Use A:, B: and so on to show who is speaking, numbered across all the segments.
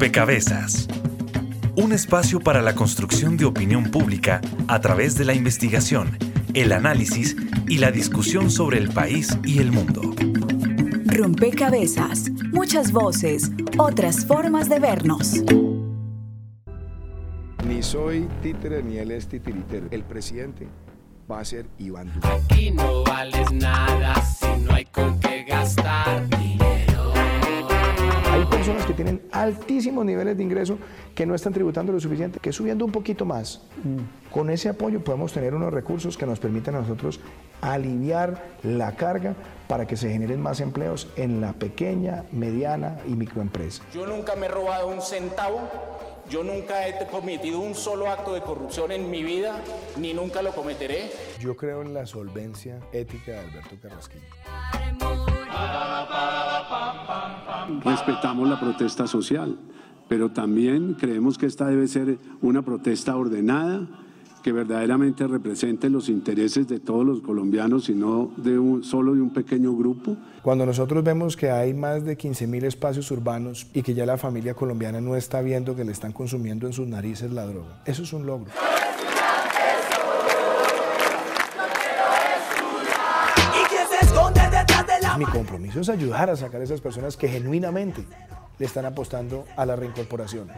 A: Rompecabezas. Un espacio para la construcción de opinión pública a través de la investigación, el análisis y la discusión sobre el país y el mundo.
B: Rompecabezas. Muchas voces, otras formas de vernos.
C: Ni soy títere ni él es titiritero. El presidente va a ser Iván Duque.
D: Aquí no vales nada si no hay con qué gastar
C: personas que tienen altísimos niveles de ingreso que no están tributando lo suficiente, que subiendo un poquito más. Con ese apoyo podemos tener unos recursos que nos permitan a nosotros aliviar la carga para que se generen más empleos en la pequeña, mediana y microempresa.
E: Yo nunca me he robado un centavo, yo nunca he cometido un solo acto de corrupción en mi vida, ni nunca lo cometeré.
C: Yo creo en la solvencia ética de Alberto Carrasquillo.
F: Respetamos la protesta social, pero también creemos que esta debe ser una protesta ordenada, que verdaderamente represente los intereses de todos los colombianos y no de un, solo de un pequeño grupo.
C: Cuando nosotros vemos que hay más de 15.000 espacios urbanos y que ya la familia colombiana no está viendo que le están consumiendo en sus narices la droga, eso es un logro. Mi compromiso es ayudar a sacar a esas personas que genuinamente le están apostando a la reincorporación.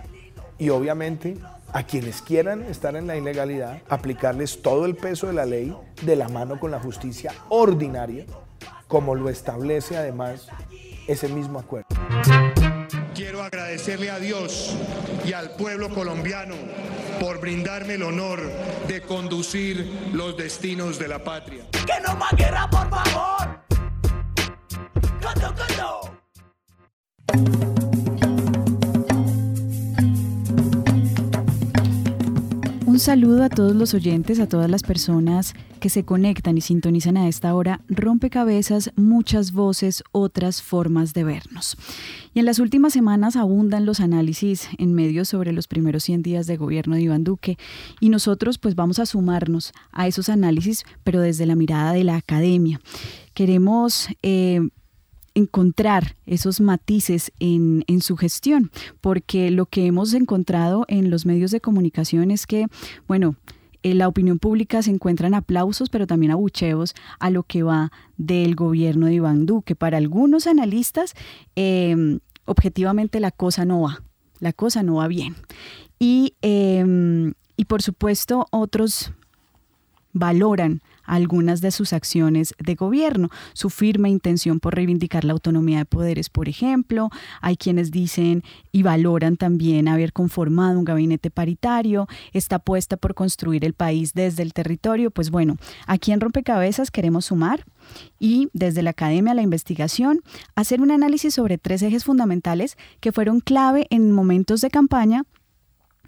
C: Y obviamente a quienes quieran estar en la ilegalidad, aplicarles todo el peso de la ley de la mano con la justicia ordinaria, como lo establece además ese mismo acuerdo.
G: Quiero agradecerle a Dios y al pueblo colombiano por brindarme el honor de conducir los destinos de la patria.
D: ¡Que no más guerra, por favor! ¡Coto, coto!
H: Saludo a todos los oyentes, a todas las personas que se conectan y sintonizan a esta hora. Rompecabezas, muchas voces, otras formas de vernos. Y en las últimas semanas abundan los análisis en medios sobre los primeros 100 días de gobierno de Iván Duque y nosotros pues vamos a sumarnos a esos análisis, pero desde la mirada de la academia. Queremos... Eh, encontrar esos matices en, su gestión, porque lo que hemos encontrado en los medios de comunicación es que, bueno, en la opinión pública se encuentran aplausos, pero también abucheos a lo que va del gobierno de Iván Duque. Para algunos analistas, eh, objetivamente la cosa no va, la cosa no va bien. Y, eh, y por supuesto, otros valoran algunas de sus acciones de gobierno, su firme intención por reivindicar la autonomía de poderes, por ejemplo. Hay quienes dicen y valoran también haber conformado un gabinete paritario, está apuesta por construir el país desde el territorio. Pues bueno, aquí en Rompecabezas queremos sumar y desde la academia a la investigación hacer un análisis sobre tres ejes fundamentales que fueron clave en momentos de campaña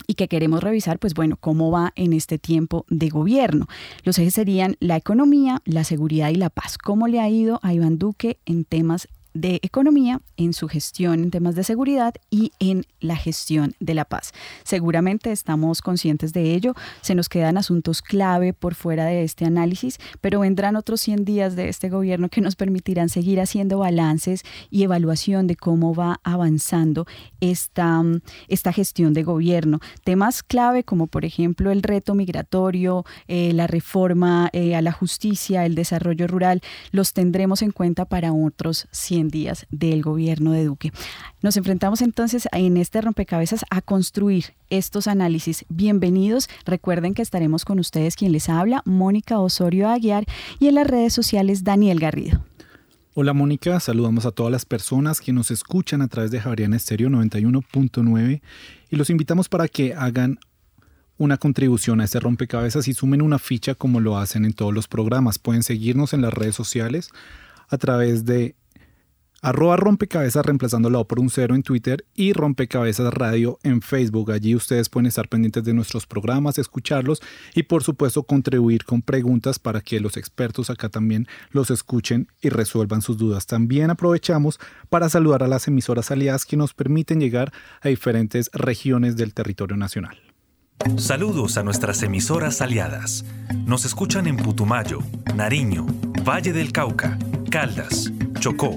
H: y que queremos revisar, pues bueno, cómo va en este tiempo de gobierno. Los ejes serían la economía, la seguridad y la paz. ¿Cómo le ha ido a Iván Duque en temas de economía, en su gestión en temas de seguridad y en la gestión de la paz. Seguramente estamos conscientes de ello, se nos quedan asuntos clave por fuera de este análisis, pero vendrán otros 100 días de este gobierno que nos permitirán seguir haciendo balances y evaluación de cómo va avanzando esta, esta gestión de gobierno. Temas clave como por ejemplo el reto migratorio, eh, la reforma eh, a la justicia, el desarrollo rural, los tendremos en cuenta para otros 100 días del gobierno de Duque. Nos enfrentamos entonces en este rompecabezas a construir estos análisis. Bienvenidos. Recuerden que estaremos con ustedes quien les habla, Mónica Osorio Aguiar, y en las redes sociales Daniel Garrido.
I: Hola Mónica, saludamos a todas las personas que nos escuchan a través de Javeriana Estéreo 91.9 y los invitamos para que hagan una contribución a este rompecabezas y sumen una ficha como lo hacen en todos los programas. Pueden seguirnos en las redes sociales a través de arroba rompecabezas reemplazando la O por un cero en Twitter y rompecabezas radio en Facebook. Allí ustedes pueden estar pendientes de nuestros programas, escucharlos y por supuesto contribuir con preguntas para que los expertos acá también los escuchen y resuelvan sus dudas. También aprovechamos para saludar a las emisoras aliadas que nos permiten llegar a diferentes regiones del territorio nacional.
A: Saludos a nuestras emisoras aliadas. Nos escuchan en Putumayo, Nariño, Valle del Cauca, Caldas, Chocó,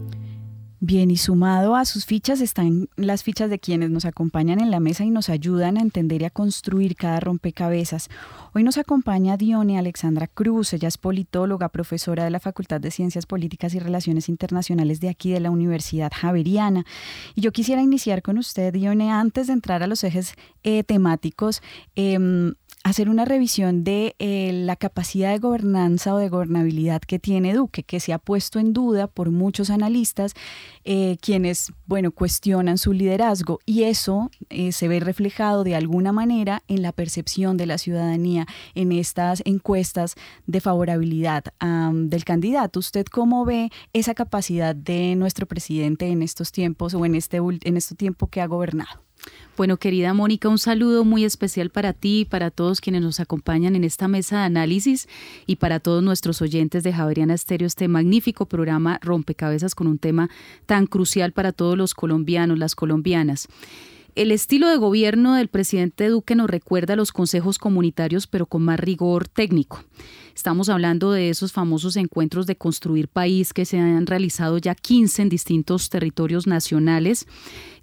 H: Bien, y sumado a sus fichas están las fichas de quienes nos acompañan en la mesa y nos ayudan a entender y a construir cada rompecabezas. Hoy nos acompaña Dione Alexandra Cruz, ella es politóloga, profesora de la Facultad de Ciencias Políticas y Relaciones Internacionales de aquí de la Universidad Javeriana. Y yo quisiera iniciar con usted, Dione, antes de entrar a los ejes eh, temáticos. Eh, hacer una revisión de eh, la capacidad de gobernanza o de gobernabilidad que tiene Duque, que se ha puesto en duda por muchos analistas, eh, quienes, bueno, cuestionan su liderazgo y eso eh, se ve reflejado de alguna manera en la percepción de la ciudadanía en estas encuestas de favorabilidad del candidato. ¿Usted cómo ve esa capacidad de nuestro presidente en estos tiempos o en este, en este tiempo que ha gobernado?
J: Bueno, querida Mónica, un saludo muy especial para ti para todos quienes nos acompañan en esta mesa de análisis y para todos nuestros oyentes de Javeriana Estéreo, este magnífico programa Rompecabezas con un tema tan crucial para todos los colombianos, las colombianas. El estilo de gobierno del presidente Duque nos recuerda a los consejos comunitarios, pero con más rigor técnico. Estamos hablando de esos famosos encuentros de construir país que se han realizado ya 15 en distintos territorios nacionales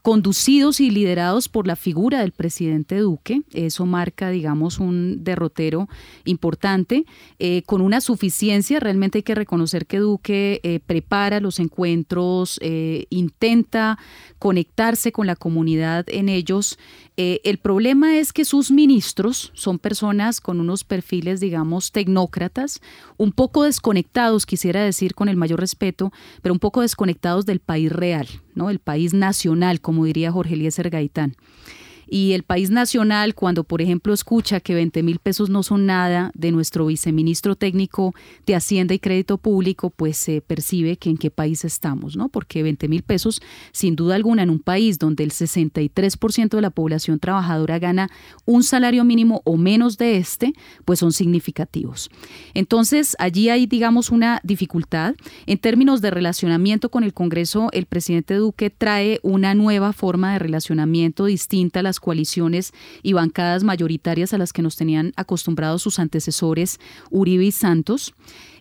J: conducidos y liderados por la figura del presidente Duque. Eso marca, digamos, un derrotero importante, eh, con una suficiencia. Realmente hay que reconocer que Duque eh, prepara los encuentros, eh, intenta conectarse con la comunidad en ellos. el problema es que sus ministros son personas con unos perfiles, digamos, tecnócratas, un poco desconectados, quisiera decir con el mayor respeto, pero un poco desconectados del país real, El país nacional, como diría Jorge Eliezer Gaitán. Y el país nacional, cuando por ejemplo escucha que 20 mil pesos no son nada de nuestro viceministro técnico de Hacienda y Crédito Público, pues se percibe que en qué país estamos, ¿no? Porque 20 mil pesos, sin duda alguna, en un país donde el 63% de la población trabajadora gana un salario mínimo o menos de este, pues son significativos. Entonces, allí hay, digamos, una dificultad. En términos de relacionamiento con el Congreso, el presidente Duque trae una nueva forma de relacionamiento distinta a las coaliciones y bancadas mayoritarias a las que nos tenían acostumbrados sus antecesores Uribe y Santos.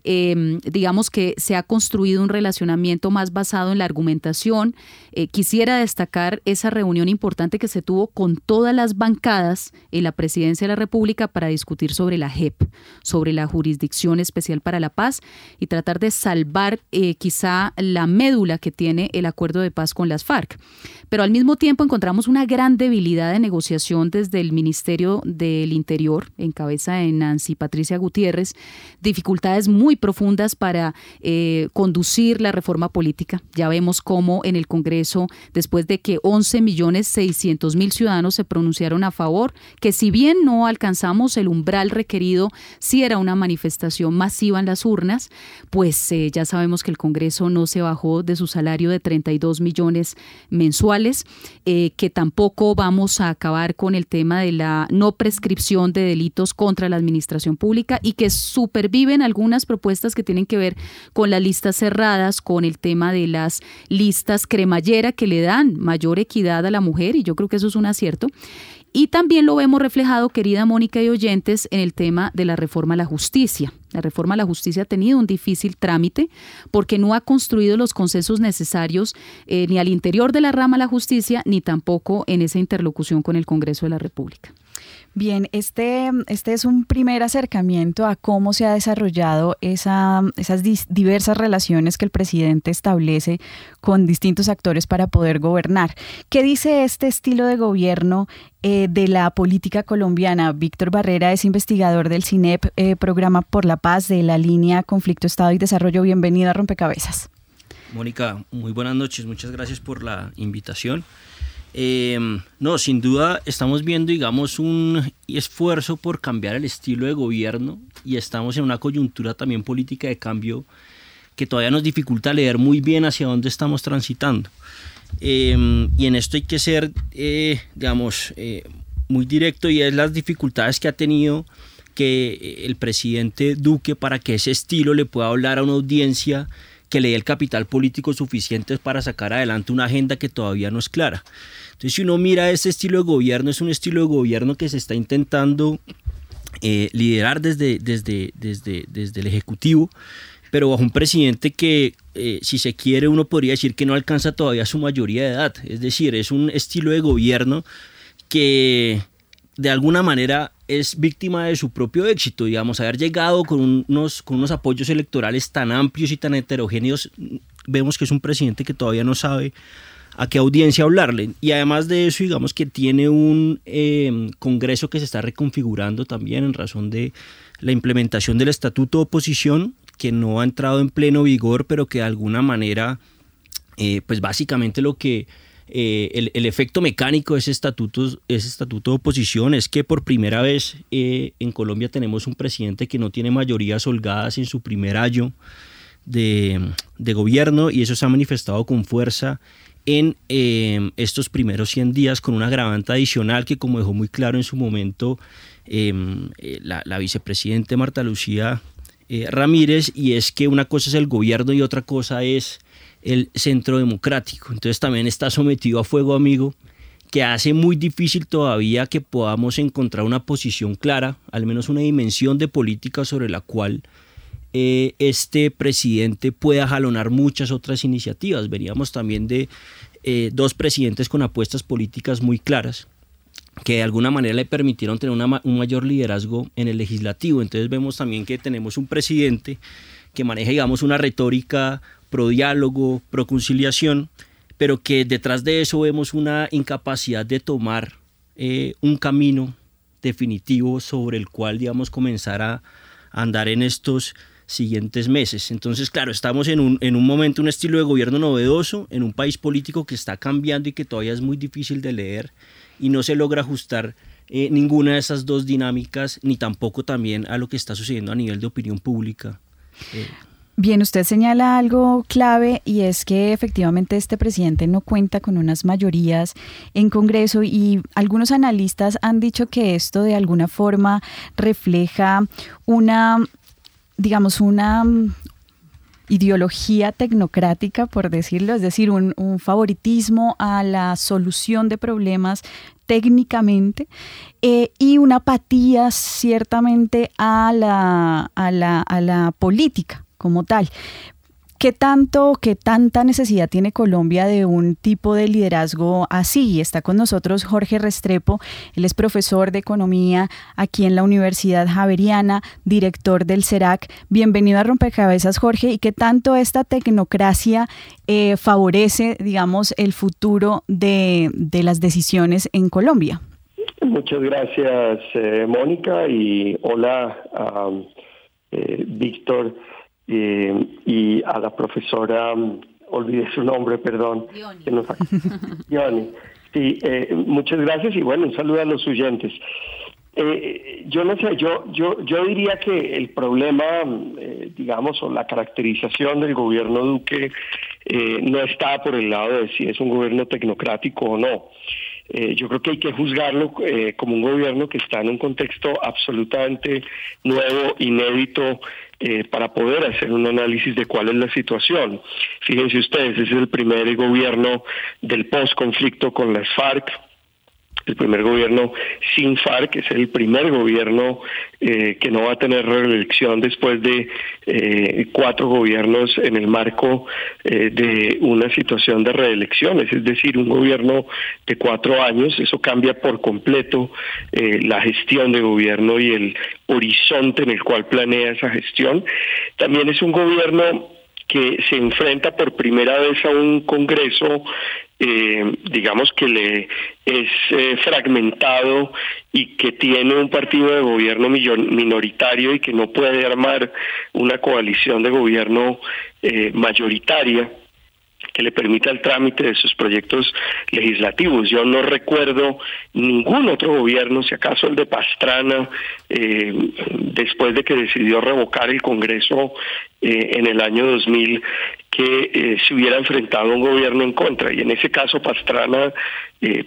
J: Em, digamos que se ha construido un relacionamiento más basado en la argumentación. Eh, quisiera destacar esa reunión importante que se tuvo con todas las bancadas en la presidencia de la República para discutir sobre la JEP, sobre la Jurisdicción Especial para la Paz y tratar de salvar eh, quizá la médula que tiene el acuerdo de paz con las FARC. Pero al mismo tiempo encontramos una gran debilidad de negociación desde el Ministerio del Interior, en cabeza de Nancy Patricia Gutiérrez, dificultades muy profundas para eh, conducir la reforma política. Ya vemos cómo en el Congreso, después de que 11 millones 600 mil ciudadanos se pronunciaron a favor, que si bien no alcanzamos el umbral requerido, si era una manifestación masiva en las urnas, pues eh, ya sabemos que el Congreso no se bajó de su salario de 32 millones mensuales, eh, que tampoco vamos a acabar con el tema de la no prescripción de delitos contra la administración pública y que superviven algunas propuestas que tienen que ver con las listas cerradas, con el tema de las listas cremallera que le dan mayor equidad a la mujer y yo creo que eso es un acierto. Y también lo vemos reflejado, querida Mónica y oyentes, en el tema de la reforma a la justicia. La reforma a la justicia ha tenido un difícil trámite porque no ha construido los consensos necesarios eh, ni al interior de la rama de la justicia ni tampoco en esa interlocución con el Congreso de la República.
H: Bien, este, este es un primer acercamiento a cómo se ha desarrollado esa, esas diversas relaciones que el presidente establece con distintos actores para poder gobernar. ¿Qué dice este estilo de gobierno eh, de la política colombiana? Víctor Barrera es investigador del CINEP, eh, Programa por la Paz de la línea Conflicto, Estado y Desarrollo. Bienvenido a Rompecabezas.
K: Mónica, muy buenas noches. Muchas gracias por la invitación. Em, no, sin duda estamos viendo, digamos, un esfuerzo por cambiar el estilo de gobierno y estamos en una coyuntura también política de cambio que todavía nos dificulta leer muy bien hacia dónde estamos transitando. Em, y en esto hay que ser, eh, digamos, eh, muy directo y es las dificultades que ha tenido que el presidente Duque para que ese estilo le pueda hablar a una audiencia que le dé el capital político suficiente para sacar adelante una agenda que todavía no es clara. Entonces, si uno mira ese estilo de gobierno, es un estilo de gobierno que se está intentando eh, liderar desde, desde, desde, desde el Ejecutivo, pero bajo un presidente que, eh, si se quiere, uno podría decir que no alcanza todavía su mayoría de edad. Es decir, es un estilo de gobierno que de alguna manera es víctima de su propio éxito, digamos, haber llegado con unos, con unos apoyos electorales tan amplios y tan heterogéneos, vemos que es un presidente que todavía no sabe a qué audiencia hablarle. Y además de eso, digamos que tiene un eh, Congreso que se está reconfigurando también en razón de la implementación del Estatuto de Oposición, que no ha entrado en pleno vigor, pero que de alguna manera, eh, pues básicamente lo que eh, el, efecto mecánico de ese estatuto, ese estatuto de oposición es que por primera vez eh, en Colombia tenemos un presidente que no tiene mayorías holgadas en su primer año de, gobierno y eso se ha manifestado con fuerza en eh, estos primeros 100 días con una agravante adicional que como dejó muy claro en su momento la, la vicepresidente Marta Lucía Ramírez y es que una cosa es el gobierno y otra cosa es el centro democrático. Entonces también está sometido a fuego amigo que hace muy difícil todavía que podamos encontrar una posición clara, al menos una dimensión de política sobre la cual eh, este presidente pueda jalonar muchas otras iniciativas. Veníamos también de eh, dos presidentes con apuestas políticas muy claras que de alguna manera le permitieron tener un mayor liderazgo en el legislativo. Entonces vemos también que tenemos un presidente que maneja, digamos, una retórica pro diálogo, pro conciliación, pero que detrás de eso vemos una incapacidad de tomar eh, un camino definitivo sobre el cual, digamos, comenzar a andar en estos siguientes meses. Entonces, claro, estamos en un, en un momento, un estilo de gobierno novedoso, en un país político que está cambiando y que todavía es muy difícil de leer y no se logra ajustar eh, ninguna de esas dos dinámicas, ni tampoco también a lo que está sucediendo a nivel de opinión pública. Eh,
H: Bien, usted señala algo clave y es que efectivamente este presidente no cuenta con unas mayorías en Congreso y algunos analistas han dicho que esto de alguna forma refleja una, digamos, una ideología tecnocrática, por decirlo, es decir, un, favoritismo a la solución de problemas técnicamente eh, y una apatía ciertamente a la, a la, a la política como tal. ¿Qué tanto, qué tanta necesidad tiene Colombia de un tipo de liderazgo así? Está con nosotros Jorge Restrepo, él es profesor de economía aquí en la Universidad Javeriana, director del CERAC. Bienvenido a Rompecabezas, Jorge. ¿Y qué tanto esta tecnocracia eh, favorece, digamos, el futuro de, las decisiones en Colombia?
L: Muchas gracias, eh, Mónica, y hola, eh, Víctor. Eh, y a la profesora, olvidé su nombre, perdón, que nos Sí, eh, muchas gracias y bueno, un saludo a los oyentes. Eh, yo no sé, yo, yo, yo diría que el problema, digamos, o la caracterización del gobierno Duque no está por el lado de si es un gobierno tecnocrático o no. yo creo que hay que juzgarlo como un gobierno que está en un contexto absolutamente nuevo, inédito, eh, para poder hacer un análisis de cuál es la situación. Fíjense ustedes, es el primer gobierno del post-conflicto con las FARC, el primer gobierno sin FARC, es el primer gobierno eh, que no va a tener reelección después de eh, cuatro gobiernos en el marco eh, de una situación de reelecciones, es decir, un gobierno de cuatro años, eso cambia por completo la gestión de gobierno y el horizonte en el cual planea esa gestión. También es un gobierno que se enfrenta por primera vez a un Congreso, eh, digamos que le es eh, fragmentado y que tiene un partido de gobierno minoritario y que no puede armar una coalición de gobierno eh, mayoritaria que le permita el trámite de sus proyectos legislativos. Yo no recuerdo ningún otro gobierno, si acaso el de Pastrana, eh, después de que decidió revocar el Congreso eh, en el año 2000, que eh, se hubiera enfrentado a un gobierno en contra. Y en ese caso Pastrana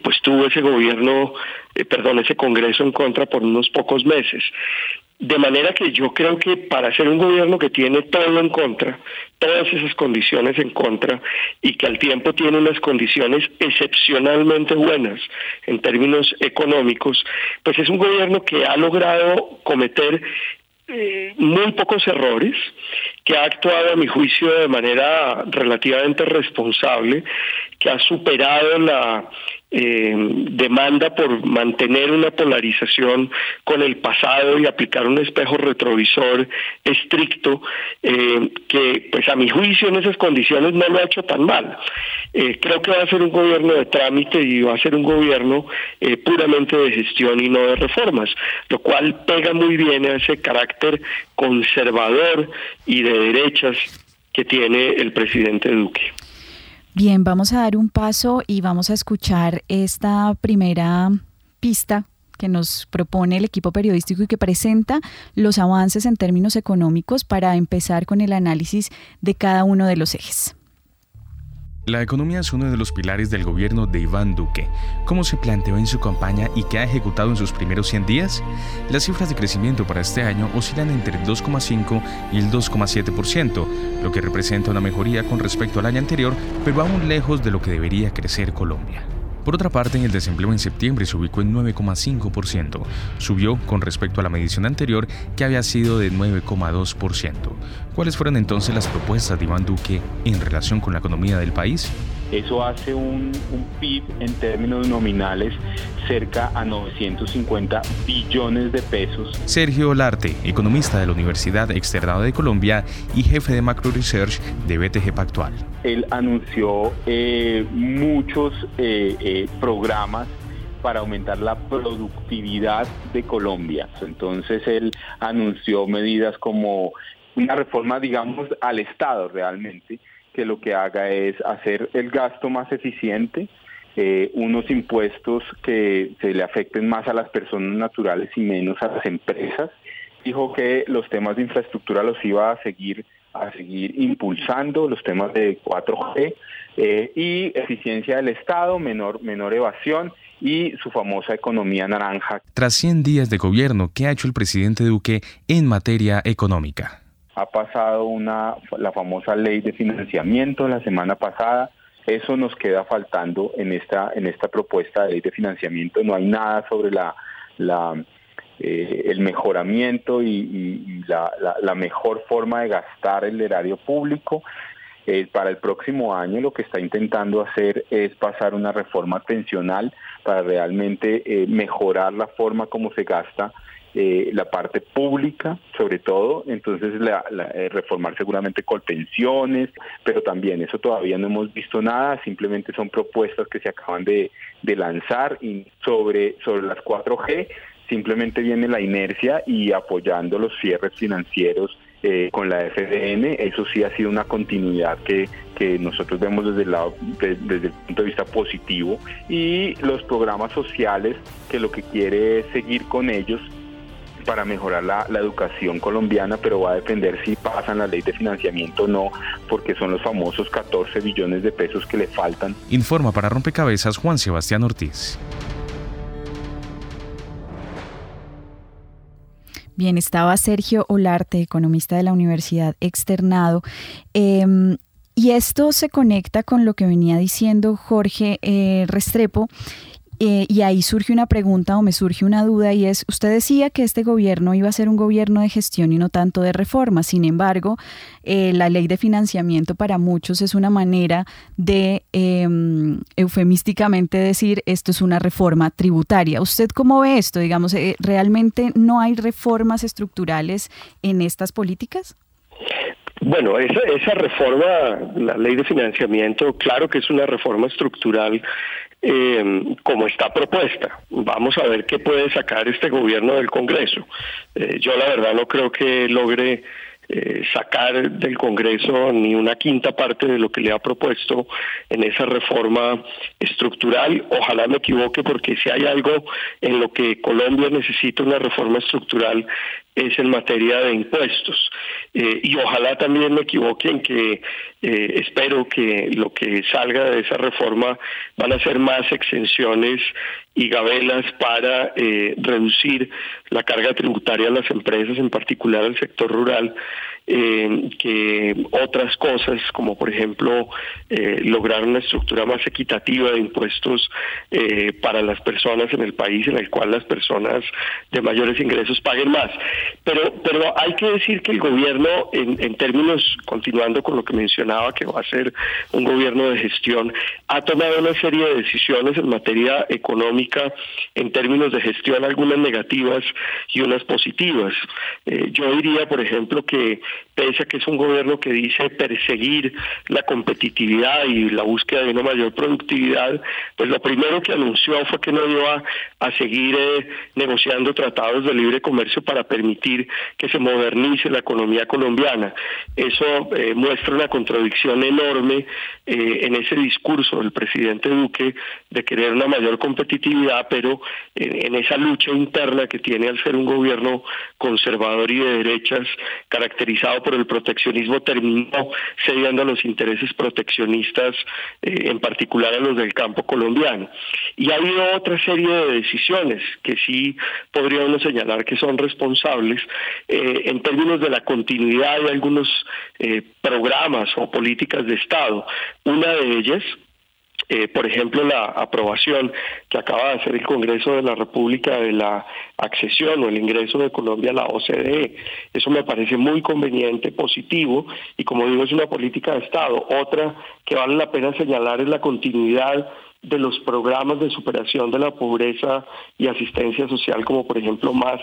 L: pues tuvo ese gobierno, perdón, ese Congreso en contra por unos pocos meses. De manera que yo creo que para ser un gobierno que tiene todo en contra, todas esas condiciones en contra, y que al tiempo tiene unas condiciones excepcionalmente buenas en términos económicos, pues es un gobierno que ha logrado cometer eh, muy pocos errores, que ha actuado a mi juicio de manera relativamente responsable, que ha superado la eh, demanda por mantener una polarización con el pasado y aplicar un espejo retrovisor estricto, eh, que pues a mi juicio en esas condiciones no lo ha hecho tan mal. Eh, creo que va a ser un gobierno de trámite y va a ser un gobierno puramente de gestión y no de reformas, lo cual pega muy bien a ese carácter conservador y de derechas que tiene el presidente Duque.
H: Bien, vamos a dar un paso y vamos a escuchar esta primera pista que nos propone el equipo periodístico y que presenta los avances en términos económicos para empezar con el análisis de cada uno de los ejes.
M: La economía es uno de los pilares del gobierno de Iván Duque. ¿Cómo se planteó en su campaña y qué ha ejecutado en sus primeros 100 días? Las cifras de crecimiento para este año oscilan entre el 2,5 y el 2,7%, lo que representa una mejoría con respecto al año anterior, pero aún lejos de lo que debería crecer Colombia. Por otra parte, el desempleo en septiembre se ubicó en 9,5%. Subió con respecto a la medición anterior que había sido de 9,2%. ¿Cuáles fueron entonces las propuestas de Iván Duque en relación con la economía del país?
N: Eso hace un, PIB en términos nominales cerca a 950 billones de pesos.
M: Sergio Olarte, economista de la Universidad Externado de Colombia y jefe de Macro Research de BTG Pactual.
N: Él anunció eh, muchos eh, eh, programas para aumentar la productividad de Colombia. Entonces él anunció medidas como una reforma, digamos, al Estado realmente, que lo que haga es hacer el gasto más eficiente, eh, unos impuestos que se le afecten más a las personas naturales y menos a las empresas. Dijo que los temas de infraestructura los iba a seguir a seguir impulsando los temas de 4G eh, y eficiencia del Estado, menor, menor evasión y su famosa economía naranja.
M: Tras 100 días de gobierno, ¿qué ha hecho el presidente Duque en materia económica?
N: Ha pasado una la famosa ley de financiamiento la semana pasada. Eso nos queda faltando en esta en esta propuesta de ley de financiamiento. No hay nada sobre la, la eh, el mejoramiento y, la, la, mejor forma de gastar el erario público. Eh, para el próximo año lo que está intentando hacer es pasar una reforma pensional para realmente eh, mejorar la forma como se gasta eh, la parte pública, sobre todo, entonces la, eh, reformar seguramente pensiones, pero también eso todavía no hemos visto nada, simplemente son propuestas que se acaban de, lanzar y sobre, sobre las 4G simplemente viene la inercia y apoyando los cierres financieros eh, con la FDN, eso sí ha sido una continuidad que, que nosotros vemos desde el, lado, desde el punto de vista positivo y los programas sociales que lo que quiere es seguir con ellos para mejorar la, educación colombiana, pero va a depender si pasan la ley de financiamiento o no, porque son los famosos 14 billones de pesos que le faltan.
M: Informa para Rompecabezas Juan Sebastián Ortiz.
H: Bien, estaba Sergio Olarte, economista de la Universidad Externado. Em, y esto se conecta con lo que venía diciendo Jorge eh, Restrepo eh, y ahí surge una pregunta o me surge una duda y es, usted decía que este gobierno iba a ser un gobierno de gestión y no tanto de reforma. Sin embargo, eh, la ley de financiamiento para muchos es una manera de em, eufemísticamente decir esto es una reforma tributaria. ¿Usted cómo ve esto? Digamos, eh, ¿realmente no hay reformas estructurales en estas políticas?
L: Bueno, esa, esa reforma, la ley de financiamiento, claro que es una reforma estructural eh, como está propuesta. Vamos a ver qué puede sacar este gobierno del Congreso. Eh, yo la verdad no creo que logre eh, sacar del Congreso ni una quinta parte de lo que le ha propuesto en esa reforma estructural. Ojalá me equivoque porque si hay algo en lo que Colombia necesita una reforma estructural es en materia de impuestos. Eh, y ojalá también me equivoque en que eh, espero que lo que salga de esa reforma van a ser más exenciones y gabelas para eh, reducir la carga tributaria a las empresas, en particular al sector rural, eh, que otras cosas, como por ejemplo eh, lograr una estructura más equitativa de impuestos eh, para las personas en el país, en el cual las personas de mayores ingresos paguen más. Pero, pero hay que decir que el gobierno, en, en términos, continuando con lo que mencionaba, que va a ser un gobierno de gestión, ha tomado una serie de decisiones en materia económica, en términos de gestión, algunas negativas y unas positivas. yo diría, por ejemplo, que pese a que es un gobierno que dice perseguir la competitividad y la búsqueda de una mayor productividad, pues lo primero que anunció fue que no iba a seguir eh, negociando tratados de libre comercio para permitir que se modernice la economía colombiana. Eso eh, muestra una contradicción enorme eh, en ese discurso del presidente Duque de querer una mayor competitividad, pero en esa lucha interna que tiene al ser un gobierno conservador y de derechas caracterizado por el proteccionismo terminó cediendo a los intereses proteccionistas, eh, en particular a los del campo colombiano. Y ha habido otra serie de decisiones que sí podríamos señalar que son responsables eh, en términos de la continuidad de algunos eh, programas o políticas de Estado. Una de ellas, eh, por ejemplo, la aprobación que acaba de hacer el Congreso de la República de la accesión o el ingreso de Colombia a la OCDE. Eso me parece muy conveniente, positivo, y como digo, es una política de Estado. Otra que vale la pena señalar es la continuidad de los programas de superación de la pobreza y asistencia social, como por ejemplo Más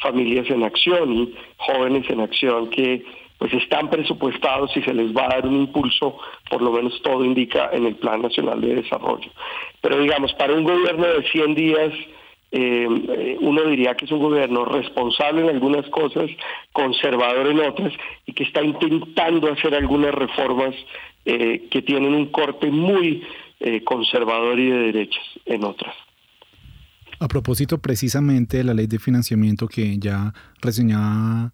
L: Familias en Acción y Jóvenes en Acción, que pues están presupuestados y se les va a dar un impulso, por lo menos todo indica en el Plan Nacional de Desarrollo. Pero digamos, para un gobierno de 100 días, eh, uno diría que es un gobierno responsable en algunas cosas, conservador en otras, y que está intentando hacer algunas reformas eh, que tienen un corte muy eh, conservador y de derechas en otras.
I: A propósito precisamente de la ley de financiamiento que ya reseñaba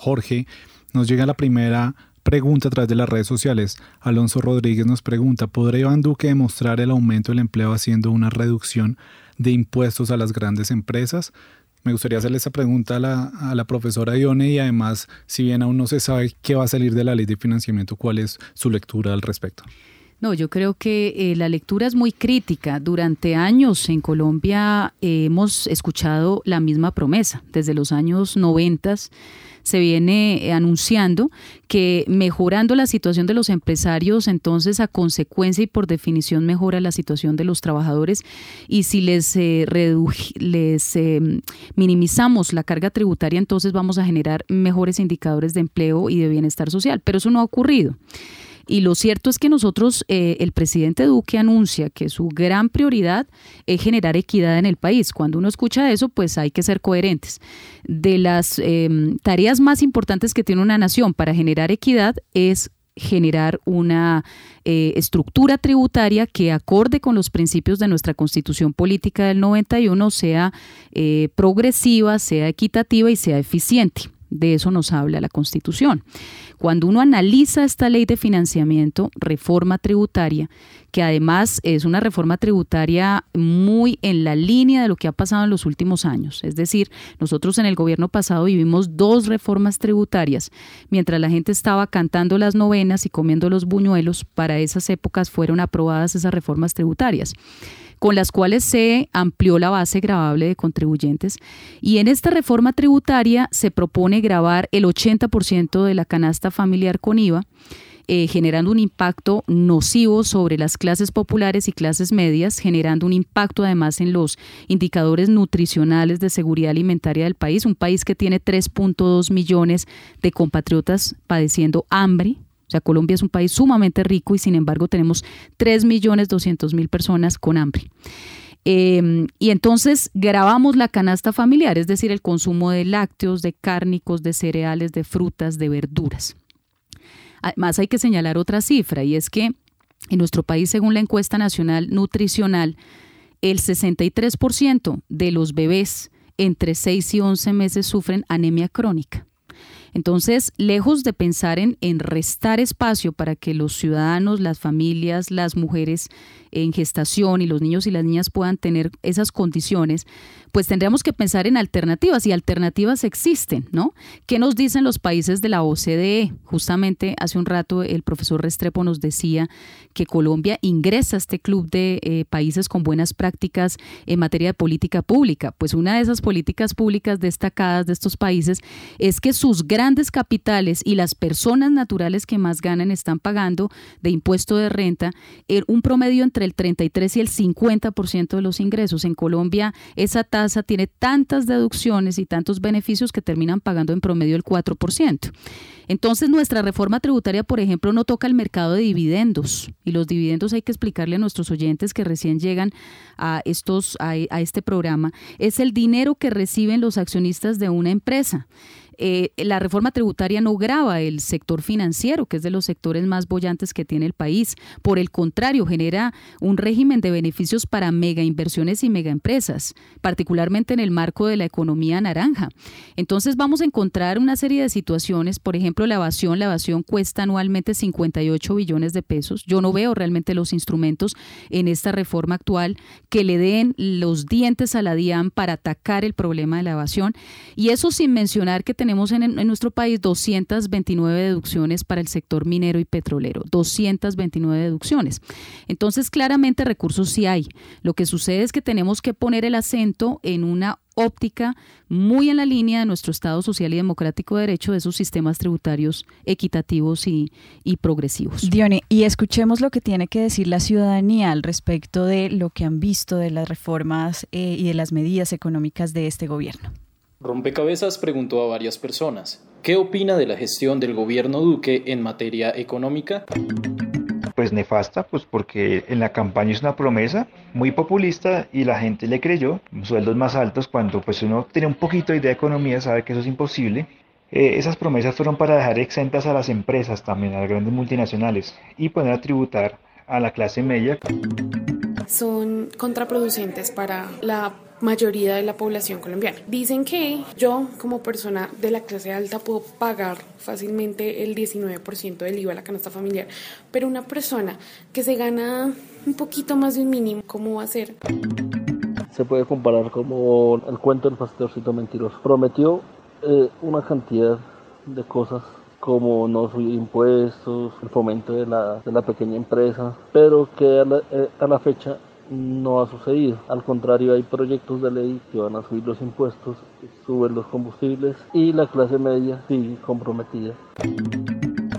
I: Jorge, nos llega la primera pregunta a través de las redes sociales. Alonso Rodríguez nos pregunta, ¿podría Iván Duque demostrar el aumento del empleo haciendo una reducción de impuestos a las grandes empresas? Me gustaría hacerle esa pregunta a la, a la, profesora Ione y además, si bien aún no se sabe qué va a salir de la ley de financiamiento, ¿cuál es su lectura al respecto?
J: No, yo creo que eh, la lectura es muy crítica. Durante años en Colombia eh, hemos escuchado la misma promesa. Desde los años 90 se viene eh, anunciando que mejorando la situación de los empresarios, entonces a consecuencia y por definición mejora la situación de los trabajadores. Y si les, les minimizamos la carga tributaria, entonces vamos a generar mejores indicadores de empleo y de bienestar social. Pero eso no ha ocurrido. Y lo cierto es que nosotros, eh, el presidente Duque anuncia que su gran prioridad es generar equidad en el país. Cuando uno escucha eso, pues hay que ser coherentes. De las em, tareas más importantes que tiene una nación para generar equidad es generar una eh, estructura tributaria que acorde con los principios de nuestra constitución política del 91 sea eh, progresiva, sea equitativa y sea eficiente. De eso nos habla la Constitución. Cuando uno analiza esta ley de financiamiento, reforma tributaria, que además es una reforma tributaria muy en la línea de lo que ha pasado en los últimos años. Es decir, nosotros en el gobierno pasado vivimos dos reformas tributarias. Mientras la gente estaba cantando las novenas y comiendo los buñuelos, para esas épocas fueron aprobadas esas reformas tributarias con las cuales se amplió la base grabable de contribuyentes. Y en esta reforma tributaria se propone grabar el 80% de la canasta familiar con IVA. Eh, generando un impacto nocivo sobre las clases populares y clases medias, generando un impacto además en los indicadores nutricionales de seguridad alimentaria del país, un país que tiene 3.2 millones de compatriotas padeciendo hambre, o sea, Colombia es un país sumamente rico y sin embargo tenemos 3.200.000 personas con hambre. Em, y entonces grabamos la canasta familiar, es decir, el consumo de lácteos, de cárnicos, de cereales, de frutas, de verduras. Además hay que señalar otra cifra y es que en nuestro país, según la encuesta nacional nutricional, el 63% de los bebés entre 6 y 11 meses sufren anemia crónica. Entonces, lejos de pensar en, en, restar espacio para que los ciudadanos, las familias, las mujeres en gestación y los niños y las niñas puedan tener esas condiciones, pues tendríamos que pensar en alternativas y alternativas existen, ¿no? ¿Qué nos dicen los países de la OCDE? Justamente hace un rato el profesor Restrepo nos decía que Colombia ingresa a este club de eh, países con buenas prácticas en materia de política pública. Pues una de esas políticas públicas destacadas de estos países es que sus grandes capitales y las personas naturales que más ganan están pagando de impuesto de renta un promedio entre el 33 y el 50% de los ingresos. En Colombia esa tasa tiene tantas deducciones y tantos beneficios que terminan pagando en promedio el 4%. Entonces nuestra reforma tributaria, por ejemplo, no toca el mercado de dividendos y los dividendos hay que explicarle a nuestros oyentes que recién llegan a estos a, a este programa es el dinero que reciben los accionistas de una empresa. Eh, la reforma tributaria no grava el sector financiero, que es de los sectores más bollantes que tiene el país. Por el contrario, genera un régimen de beneficios para mega inversiones y mega empresas, particularmente en el marco de la economía naranja. Entonces vamos a encontrar una serie de situaciones, por ejemplo, la evasión. La evasión cuesta anualmente 58 billones de pesos. Yo no veo realmente los instrumentos en esta reforma actual que le den los dientes a la DIAN para atacar el problema de la evasión. Y eso sin mencionar que tenemos tenemos en, nuestro país 229 deducciones para el sector minero y petrolero, 229 deducciones. Entonces, claramente recursos sí hay. Lo que sucede es que tenemos que poner el acento en una óptica muy en la línea de nuestro Estado social y democrático de derecho de esos sistemas tributarios equitativos y, y progresivos.
H: Dione, y escuchemos lo que tiene que decir la ciudadanía al respecto de lo que han visto de las reformas eh, y de las medidas económicas de este gobierno.
O: Rompecabezas preguntó a varias personas, ¿qué opina de la gestión del gobierno Duque en materia económica?
P: Pues nefasta, pues porque en la campaña es una promesa muy populista y la gente le creyó, sueldos más altos cuando pues uno tiene un poquito de idea de economía sabe que eso es imposible. Eh, esas promesas fueron para dejar exentas a las empresas también, a las grandes multinacionales y poner a tributar a la clase media.
Q: Son contraproducentes para la mayoría de la población colombiana. Dicen que yo como persona de la clase alta puedo pagar fácilmente el 19% del IVA a la canasta familiar, pero una persona que se gana un poquito más de un mínimo, ¿cómo va a ser?
R: Se puede comparar como el cuento del pastorcito mentiroso. Prometió eh, una cantidad de cosas como no subir impuestos, el fomento de la, de la pequeña empresa, pero que a la, eh, a la fecha no ha sucedido. Al contrario, hay proyectos de ley que van a subir los impuestos, suben los combustibles y la clase media sigue comprometida.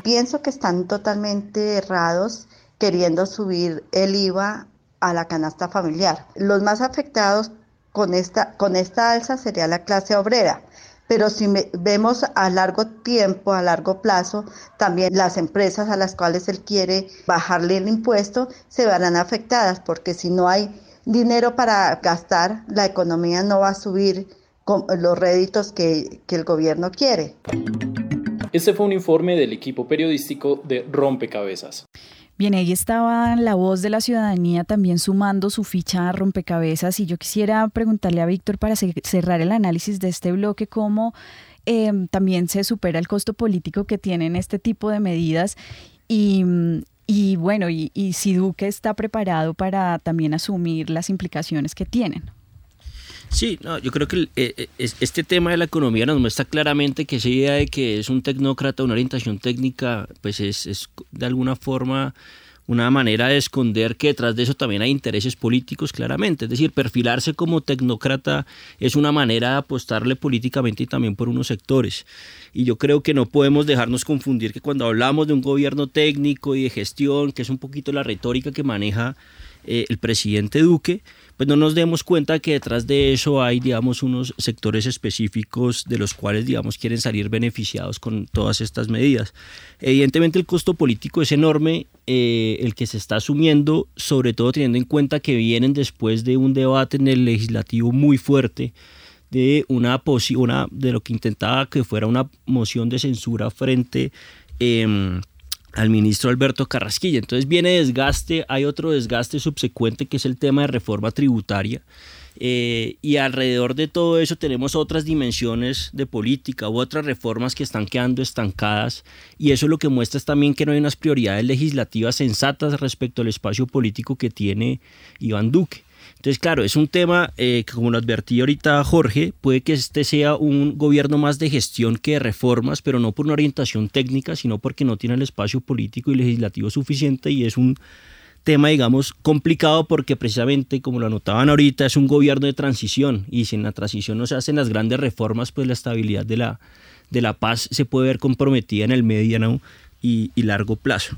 S: Pienso que están totalmente errados queriendo subir el IVA a la canasta familiar. Los más afectados con esta, con esta alza sería la clase obrera pero si vemos a largo tiempo, a largo plazo, también las empresas a las cuales él quiere bajarle el impuesto se verán afectadas, porque si no hay dinero para gastar, la economía no va a subir con los réditos que, que el gobierno quiere.
O: Este fue un informe del equipo periodístico de Rompecabezas.
H: Bien, ahí estaba la voz de la ciudadanía también sumando su ficha a rompecabezas y yo quisiera preguntarle a Víctor para cerrar el análisis de este bloque cómo em, también se supera el costo político que tienen este tipo de medidas y, bueno, y si Duque está preparado para también asumir las implicaciones que tienen.
K: Sí, no, yo creo que eh, eh, este tema de la economía nos muestra claramente que esa idea de que es un tecnócrata, una orientación técnica, pues es, es de alguna forma una manera de esconder que detrás de eso también hay intereses políticos claramente. Es decir, perfilarse como tecnócrata es una manera de apostarle políticamente y también por unos sectores. Y yo creo que no podemos dejarnos confundir que cuando hablamos de un gobierno técnico y de gestión, que es un poquito la retórica que maneja eh, el presidente Duque, pues no nos demos cuenta que detrás de eso hay, digamos, unos sectores específicos de los cuales, digamos, quieren salir beneficiados con todas estas medidas. Evidentemente el costo político es enorme, eh, el que se está asumiendo, sobre todo teniendo en cuenta que vienen después de un debate en el legislativo muy fuerte de una, una de lo que intentaba que fuera una moción de censura frente eh, al ministro Alberto Carrasquilla. Entonces viene desgaste, hay otro desgaste subsecuente que es el tema de reforma tributaria. Eh, y alrededor de todo eso tenemos otras dimensiones de política u otras reformas que están quedando estancadas y eso lo que muestra es también que no hay unas prioridades legislativas sensatas respecto al espacio político que tiene Iván Duque. Entonces, claro, es un tema eh, que, como lo advertí ahorita Jorge, puede que este sea un gobierno más de gestión que de reformas, pero no por una orientación técnica, sino porque no tiene el espacio político y legislativo suficiente y es un tema, digamos, complicado porque precisamente, como lo anotaban ahorita, es un gobierno de transición y si en la transición no se hacen las grandes reformas, pues la estabilidad de la, de la paz se puede ver comprometida en el mediano y, largo plazo.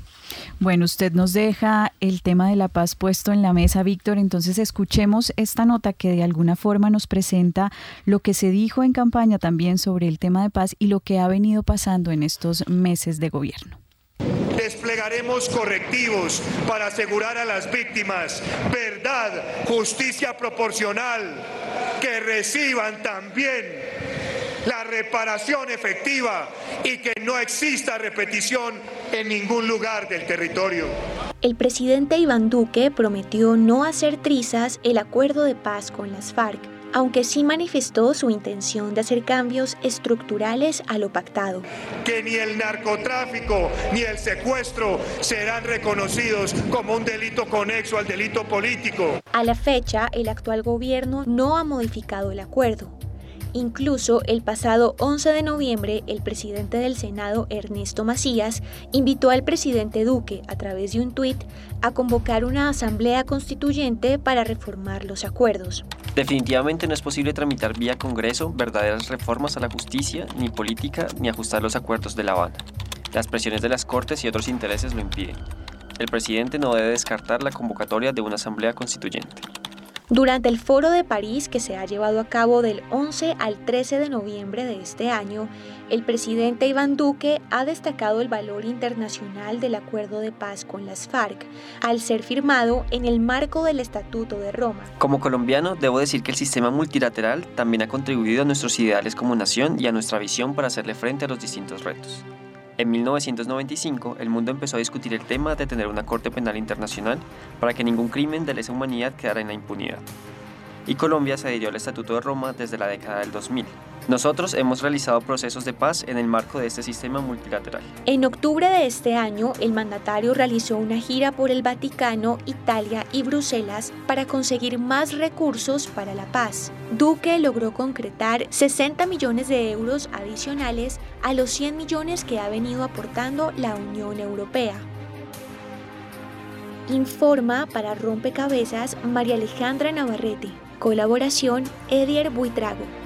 H: Bueno, usted nos deja el tema de la paz puesto en la mesa, Víctor. Entonces escuchemos esta nota que de alguna forma nos presenta lo que se dijo en campaña también sobre el tema de paz y lo que ha venido pasando en estos meses de gobierno.
G: Desplegaremos correctivos para asegurar a las víctimas verdad, justicia proporcional, que reciban también la reparación efectiva y que no exista repetición en ningún lugar del territorio.
T: El presidente Iván Duque prometió no hacer trizas el acuerdo de paz con las FARC, aunque sí manifestó su intención de hacer cambios estructurales a lo pactado.
G: Que ni el narcotráfico ni el secuestro serán reconocidos como un delito conexo al delito político.
T: A la fecha, el actual gobierno no ha modificado el acuerdo. Incluso el pasado 11 de noviembre, el presidente del Senado, Ernesto Macías, invitó al presidente Duque, a través de un tuit, a convocar una asamblea constituyente para reformar los acuerdos.
U: Definitivamente no es posible tramitar vía Congreso verdaderas reformas a la justicia, ni política, ni ajustar los acuerdos de La Habana. Las presiones de las Cortes y otros intereses lo impiden. El presidente no debe descartar la convocatoria de una asamblea constituyente.
T: Durante el Foro de París que se ha llevado a cabo del 11 al 13 de noviembre de este año, el presidente Iván Duque ha destacado el valor internacional del acuerdo de paz con las FARC, al ser firmado en el marco del Estatuto de Roma.
U: Como colombiano, debo decir que el sistema multilateral también ha contribuido a nuestros ideales como nación y a nuestra visión para hacerle frente a los distintos retos. En 1995, el mundo empezó a discutir el tema de tener una Corte Penal Internacional para que ningún crimen de lesa humanidad quedara en la impunidad. Y Colombia se adhirió al Estatuto de Roma desde la década del 2000. Nosotros hemos realizado procesos de paz en el marco de este sistema multilateral.
T: En octubre de este año, el mandatario realizó una gira por el Vaticano, Italia y Bruselas para conseguir más recursos para la paz. Duque logró concretar 60 millones de euros adicionales a los 100 millones que ha venido aportando la Unión Europea. Informa para Rompecabezas María Alejandra Navarrete. Colaboración Edier Buitrago.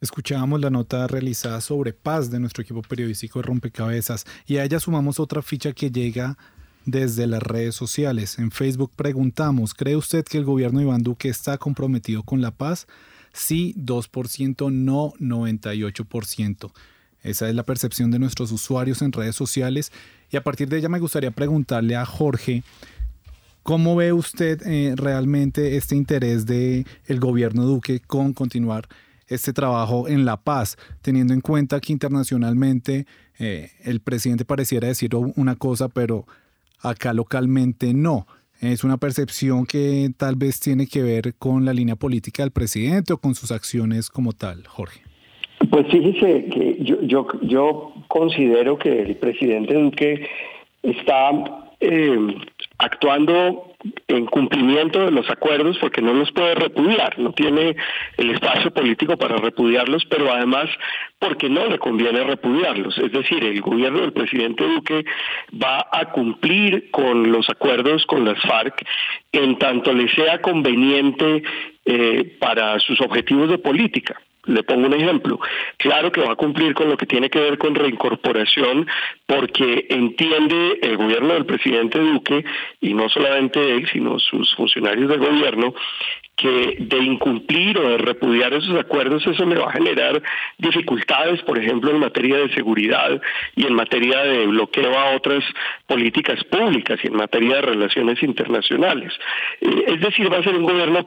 I: Escuchábamos la nota realizada sobre paz de nuestro equipo periodístico de Rompecabezas y a ella sumamos otra ficha que llega desde las redes sociales. En Facebook preguntamos, ¿cree usted que el gobierno de Iván Duque está comprometido con la paz? Sí, 2%, no 98%. Esa es la percepción de nuestros usuarios en redes sociales y a partir de ella me gustaría preguntarle a Jorge, ¿cómo ve usted eh, realmente este interés del el gobierno Duque con continuar este trabajo en la paz, teniendo en cuenta que internacionalmente eh, el presidente pareciera decir una cosa, pero acá localmente no. Es una percepción que tal vez tiene que ver con la línea política del presidente o con sus acciones como tal, Jorge.
L: Pues fíjese que yo, yo, yo considero que el presidente Duque está eh, actuando en cumplimiento de los acuerdos porque no los puede repudiar, no tiene el espacio político para repudiarlos, pero además porque no le conviene repudiarlos. Es decir, el gobierno del presidente Duque va a cumplir con los acuerdos con las FARC en tanto le sea conveniente eh, para sus objetivos de política. Le pongo un ejemplo. Claro que va a cumplir con lo que tiene que ver con reincorporación porque entiende el gobierno del presidente Duque, y no solamente él, sino sus funcionarios de gobierno, que de incumplir o de repudiar esos acuerdos eso le va a generar dificultades, por ejemplo, en materia de seguridad y en materia de bloqueo a otras políticas públicas y en materia de relaciones internacionales. Eh, es decir, va a ser un gobierno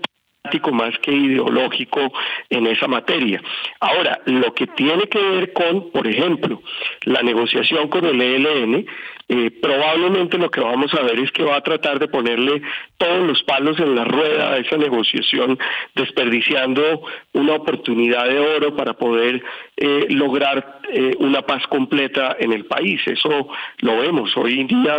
L: más que ideológico en esa materia. Ahora, lo que tiene que ver con, por ejemplo, la negociación con el ELN, eh, probablemente lo que vamos a ver es que va a tratar de ponerle todos los palos en la rueda a esa negociación, desperdiciando una oportunidad de oro para poder eh, lograr eh, una paz completa en el país. Eso lo vemos hoy en día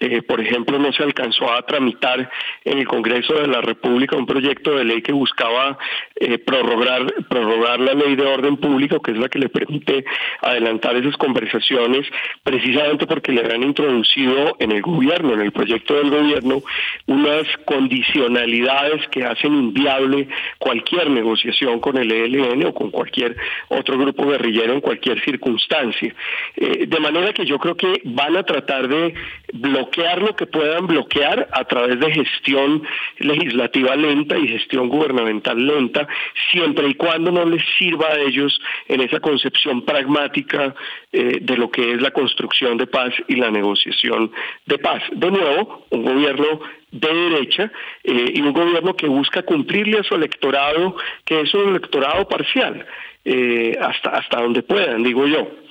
L: eh, por ejemplo, no se alcanzó a tramitar en el Congreso de la República un proyecto de ley que buscaba eh, prorrogar, prorrogar la ley de orden público, que es la que le permite adelantar esas conversaciones, precisamente porque le habían introducido en el gobierno, en el proyecto del gobierno, unas condicionalidades que hacen inviable cualquier negociación con el ELN o con cualquier otro grupo guerrillero en cualquier circunstancia. Eh, de manera que yo creo que van a tratar de bloquear lo que puedan bloquear a través de gestión legislativa lenta y gestión gubernamental lenta, siempre y cuando no les sirva a ellos en esa concepción pragmática eh, de lo que es la construcción de paz y la negociación de paz. De nuevo, un gobierno de derecha eh, y un gobierno que busca cumplirle a su electorado, que es un electorado parcial, eh, hasta, hasta donde puedan, digo yo.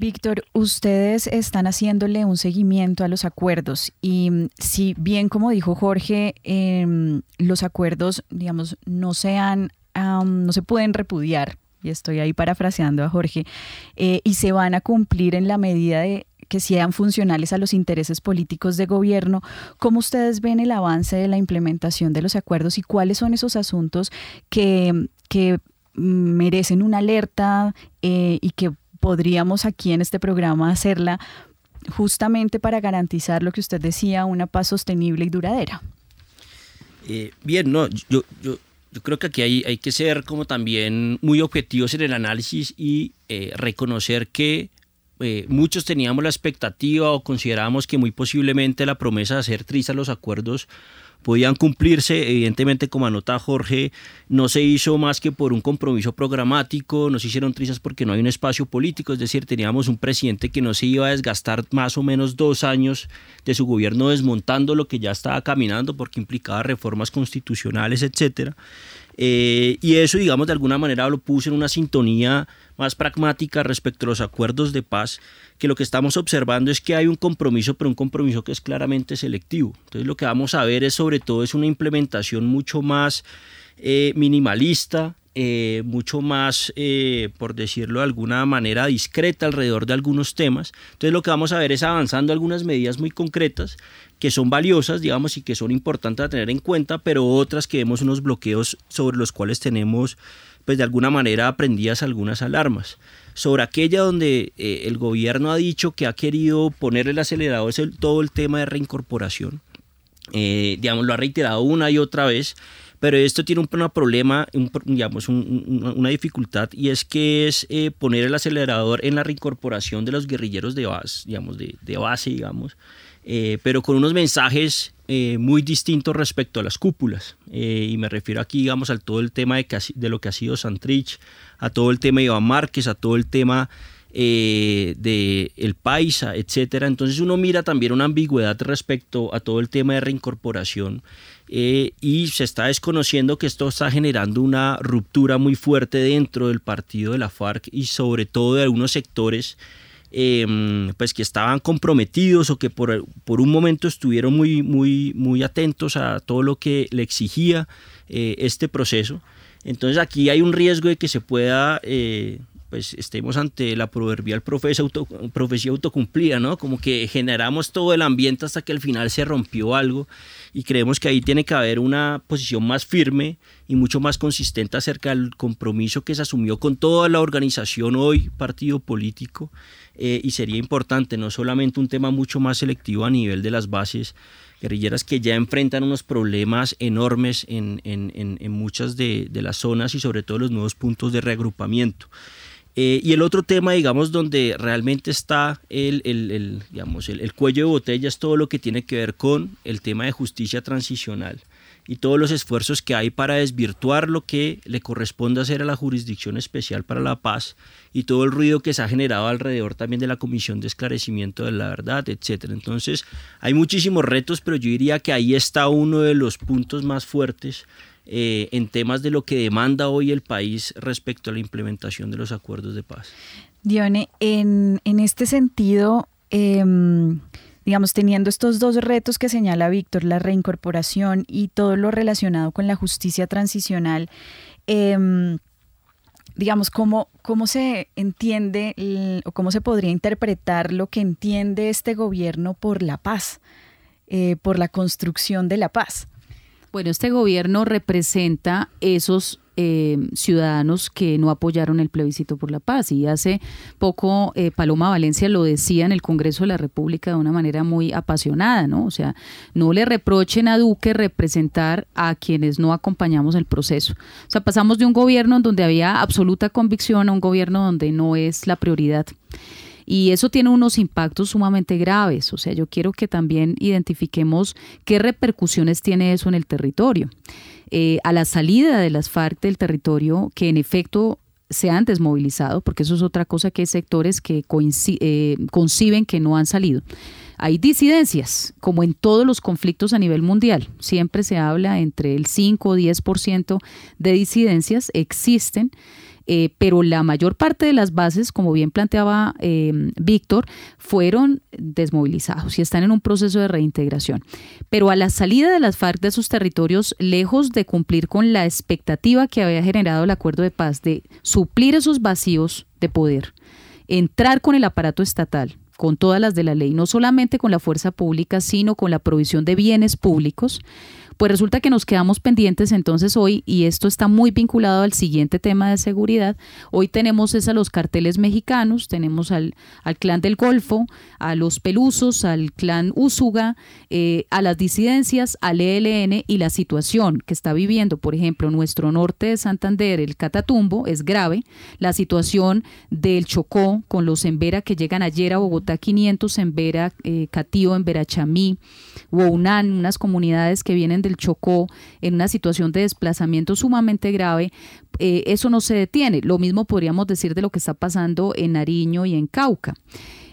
H: Víctor, ustedes están haciéndole un seguimiento a los acuerdos y mm, si bien, como dijo Jorge, em, los acuerdos, digamos, no sean, no se pueden repudiar, y estoy ahí parafraseando a Jorge, eh, y se van a cumplir en la medida de que sean funcionales a los intereses políticos de gobierno. ¿Cómo ustedes ven el avance de la implementación de los acuerdos y cuáles son esos asuntos que, que mm, merecen una alerta eh, y que podríamos aquí en este programa hacerla justamente para garantizar lo que usted decía, una paz sostenible y duradera.
K: Eh, bien, no, yo, yo, yo, creo que aquí hay, hay, que ser como también muy objetivos en el análisis y eh, reconocer que eh, muchos teníamos la expectativa o considerábamos que muy posiblemente la promesa de hacer trizas los acuerdos podían cumplirse. Evidentemente, como anota Jorge, no se hizo más que por un compromiso programático, no se hicieron trizas porque no hay un espacio político, es decir, teníamos un presidente que no se iba a desgastar más o menos dos años de su gobierno desmontando lo que ya estaba caminando porque implicaba reformas constitucionales, etcétera. Eh, y eso, digamos, de alguna manera lo puse en una sintonía más pragmática respecto a los acuerdos de paz, que lo que estamos observando es que hay un compromiso, pero un compromiso que es claramente selectivo. Entonces lo que vamos a ver es sobre todo es una implementación mucho más eh, minimalista, eh, mucho más, eh, por decirlo de alguna manera, discreta alrededor de algunos temas. Entonces lo que vamos a ver es avanzando algunas medidas muy concretas que son valiosas, digamos, y que son importantes a tener en cuenta, pero otras que vemos unos bloqueos sobre los cuales tenemos pues de alguna manera aprendidas algunas alarmas. Sobre aquella donde eh, el gobierno ha dicho que ha querido poner el acelerador es todo el tema de reincorporación. Digamos, lo ha reiterado una y otra vez, pero esto tiene un, problema, digamos, una dificultad y es que es eh, poner el acelerador en la reincorporación de los guerrilleros de base, digamos, de, de base, digamos, pero con unos mensajes eh, muy distinto respecto a las cúpulas. Eh, y me refiero aquí, digamos, al todo el tema de, de, lo que ha sido Santrich, a todo el tema de Iván Márquez, a todo el tema eh, de El Paisa, etcétera. Entonces uno mira también una ambigüedad respecto a todo el tema de reincorporación y se está desconociendo que esto está generando una ruptura muy fuerte dentro del partido de la FARC y sobre todo de algunos sectores Em, pues que estaban comprometidos o que por, por, un momento estuvieron muy, muy, muy atentos a todo lo que le exigía eh, este proceso. Entonces aquí hay un riesgo de que se pueda, eh, pues estemos ante la proverbial profecía, auto, profecía autocumplida, ¿no? Como que generamos todo el ambiente hasta que al final se rompió algo y creemos que ahí tiene que haber una posición más firme y mucho más consistente acerca del compromiso que se asumió con toda la organización hoy, partido político, eh, y sería importante, no solamente un tema mucho más selectivo a nivel de las bases guerrilleras que ya enfrentan unos problemas enormes en, muchas de, las zonas y sobre todo los nuevos puntos de reagrupamiento. Eh, y el otro tema, digamos, donde realmente está el, digamos, el, cuello de botella es todo lo que tiene que ver con el tema de justicia transicional y todos los esfuerzos que hay para desvirtuar lo que le corresponde hacer a la Jurisdicción Especial para la Paz y todo el ruido que se ha generado alrededor también de la Comisión de Esclarecimiento de la Verdad, etcétera. Entonces, hay muchísimos retos, pero yo diría que ahí está uno de los puntos más fuertes eh, en temas de lo que demanda hoy el país respecto a la implementación de los acuerdos de paz.
H: Dione, en, en este sentido, em, digamos, teniendo estos dos retos que señala Víctor, la reincorporación y todo lo relacionado con la justicia transicional, em, digamos, ¿cómo, ¿cómo se entiende o cómo se podría interpretar lo que entiende este gobierno por la paz, eh, por la construcción de la paz?
J: Bueno, este gobierno representa esos eh, ciudadanos que no apoyaron el plebiscito por la paz. Y hace poco eh, Paloma Valencia lo decía en el Congreso de la República de una manera muy apasionada, ¿no? O sea, no le reprochen a Duque representar a quienes no acompañamos el proceso. O sea, pasamos de un gobierno donde había absoluta convicción a un gobierno donde no es la prioridad. Y eso tiene unos impactos sumamente graves. O sea, yo quiero que también identifiquemos qué repercusiones tiene eso en el territorio. Eh, a la salida de las FARC del territorio, que en efecto se han desmovilizado, porque eso es otra cosa que hay sectores que eh, conciben que no han salido. Hay disidencias, como en todos los conflictos a nivel mundial. Siempre se habla entre el 5 o 10% de disidencias, existen. Eh, pero la mayor parte de las bases, como bien planteaba eh, Víctor, fueron desmovilizados y están en un proceso de reintegración. Pero a la salida de las FARC de sus territorios, lejos de cumplir con la expectativa que había generado el acuerdo de paz de suplir esos vacíos de poder, entrar con el aparato estatal, con todas las de la ley, no solamente con la fuerza pública, sino con la provisión de bienes públicos, pues resulta que nos quedamos pendientes entonces hoy, y esto está muy vinculado al siguiente tema de seguridad, hoy tenemos es a los carteles mexicanos, tenemos al, al clan del Golfo, a los Pelusos, al clan Úsuga, eh, a las disidencias, al ELN y la situación que está viviendo, por ejemplo, nuestro norte de Santander, el Catatumbo, es grave, la situación del Chocó con los Embera que llegan ayer a Bogotá, 500 Embera, eh, Catío, Embera Chamí, Wounan, unas comunidades que vienen de Chocó en una situación de desplazamiento sumamente grave, eh, eso no se detiene. Lo mismo podríamos decir de lo que está pasando en Nariño y en Cauca.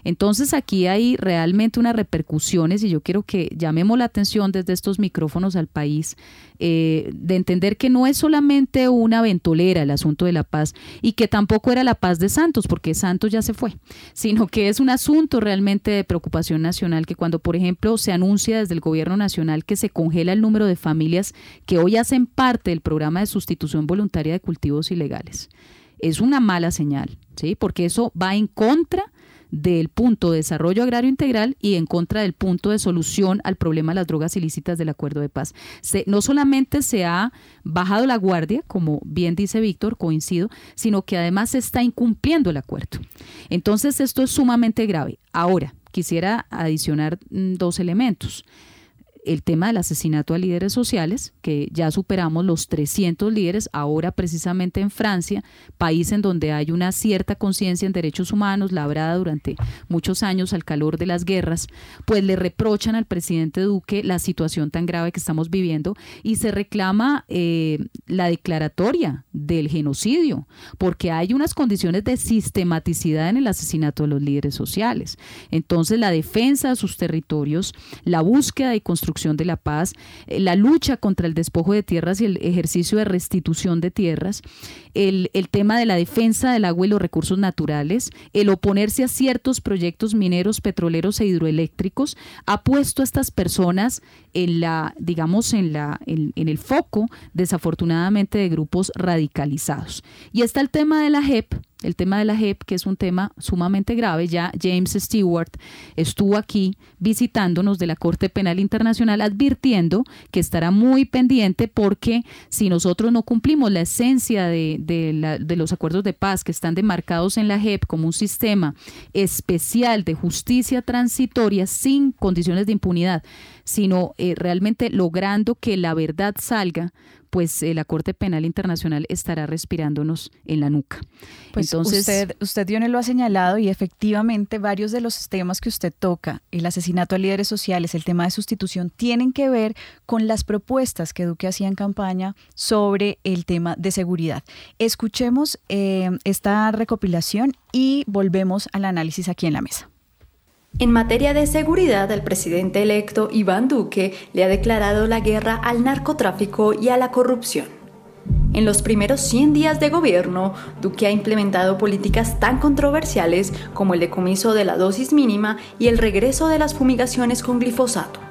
J: Entonces aquí hay realmente unas repercusiones y yo quiero que llamemos la atención desde estos micrófonos al país eh, de entender que no es solamente una ventolera el asunto de la paz y que tampoco era la paz de Santos, porque Santos ya se fue, sino que es un asunto realmente de preocupación nacional que cuando, por ejemplo, se anuncia desde el gobierno nacional que se congela el número de familias que hoy hacen parte del programa de sustitución voluntaria de cultivos ilegales. Es una mala señal, ¿sí? Porque eso va en contra del punto de desarrollo agrario integral y en contra del punto de solución al problema de las drogas ilícitas del acuerdo de paz. no solamente se ha bajado la guardia, como bien dice Víctor, coincido, sino que además se está incumpliendo el acuerdo. Entonces esto es sumamente grave. Ahora, quisiera adicionar mm, dos elementos el tema del asesinato a líderes sociales, que ya superamos los 300 líderes, ahora precisamente en Francia, país en donde hay una cierta conciencia en derechos humanos labrada durante muchos años al calor de las guerras, pues le reprochan al presidente Duque la situación tan grave que estamos viviendo y se reclama eh, la declaratoria del genocidio, porque hay unas condiciones de sistematicidad en el asesinato de los líderes sociales. Entonces, la defensa de sus territorios, la búsqueda y construcción de la paz, eh, la lucha contra el despojo de tierras y el ejercicio de restitución de tierras, el, el tema de la defensa del agua y los recursos naturales, el oponerse a ciertos proyectos mineros, petroleros e hidroeléctricos, ha puesto a estas personas en la, digamos, en la, en, en el foco, desafortunadamente, de grupos radicalizados. Y está el tema de la JEP, el tema de la JEP, que es un tema sumamente grave. Ya James Stewart estuvo aquí visitándonos de la Corte Penal Internacional advirtiendo que estará muy pendiente porque si nosotros no cumplimos la esencia de, de, los acuerdos de paz que están demarcados en la JEP como un sistema especial de justicia transitoria sin condiciones de impunidad, sino eh, realmente logrando que la verdad salga, pues eh, la Corte Penal Internacional estará respirándonos en la nuca.
H: Pues Entonces, usted, usted, Dione, lo ha señalado y efectivamente varios de los temas que usted toca, el asesinato a líderes sociales, el tema de sustitución, tienen que ver con las propuestas que Duque hacía en campaña sobre el tema de seguridad. Escuchemos eh, esta recopilación y volvemos al análisis aquí en la mesa.
V: En materia de seguridad, el presidente electo Iván Duque le ha declarado la guerra al narcotráfico y a la corrupción. En los primeros 100 días de gobierno, Duque ha implementado políticas tan controversiales como el decomiso de la dosis mínima y el regreso de las fumigaciones con glifosato.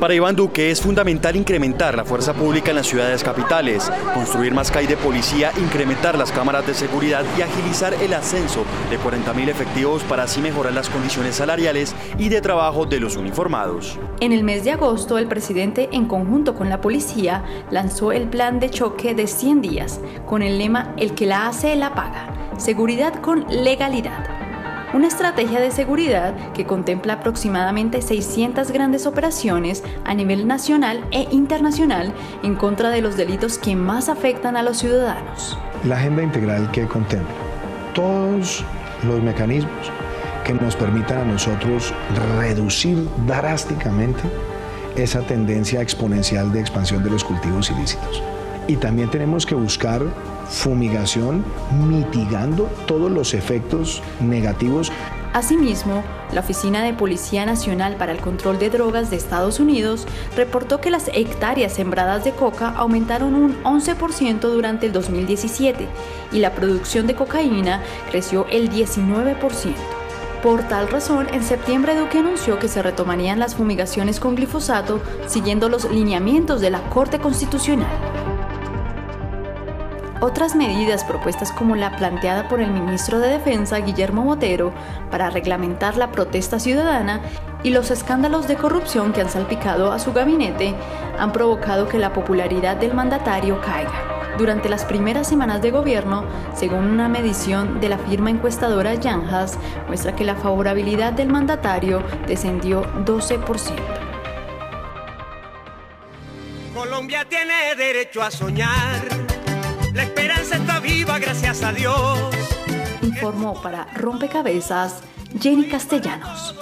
W: Para Iván Duque es fundamental incrementar la fuerza pública en las ciudades capitales, construir más CAI de policía, incrementar las cámaras de seguridad y agilizar el ascenso de 40.000 efectivos para así mejorar las condiciones salariales y de trabajo de los uniformados.
V: En el mes de agosto, el presidente, en conjunto con la policía, lanzó el plan de choque de 100 días, con el lema El que la hace, la paga. Seguridad con legalidad una estrategia de seguridad que contempla aproximadamente 600 grandes operaciones a nivel nacional e internacional en contra de los delitos que más afectan a los ciudadanos.
C: La agenda integral que contempla todos los mecanismos que nos permitan a nosotros reducir drásticamente esa tendencia exponencial de expansión de los cultivos ilícitos. Y también tenemos que buscar fumigación mitigando todos los efectos negativos.
V: Asimismo, la Oficina de Policía Nacional para el Control de Drogas de Estados Unidos reportó que las hectáreas sembradas de coca aumentaron un 11% durante el 2017 y la producción de cocaína creció el 19%. Por tal razón, en septiembre Duque anunció que se retomarían las fumigaciones con glifosato siguiendo los lineamientos de la Corte Constitucional. Otras medidas propuestas como la planteada por el ministro de Defensa, Guillermo Botero, para reglamentar la protesta ciudadana y los escándalos de corrupción que han salpicado a su gabinete han provocado que la popularidad del mandatario caiga. Durante las primeras semanas de gobierno, según una medición de la firma encuestadora Yanjas, muestra que la favorabilidad del mandatario descendió 12%.
X: Colombia tiene derecho a soñar la esperanza está viva, gracias a Dios.
V: Informó para Rompecabezas Jenny Castellanos.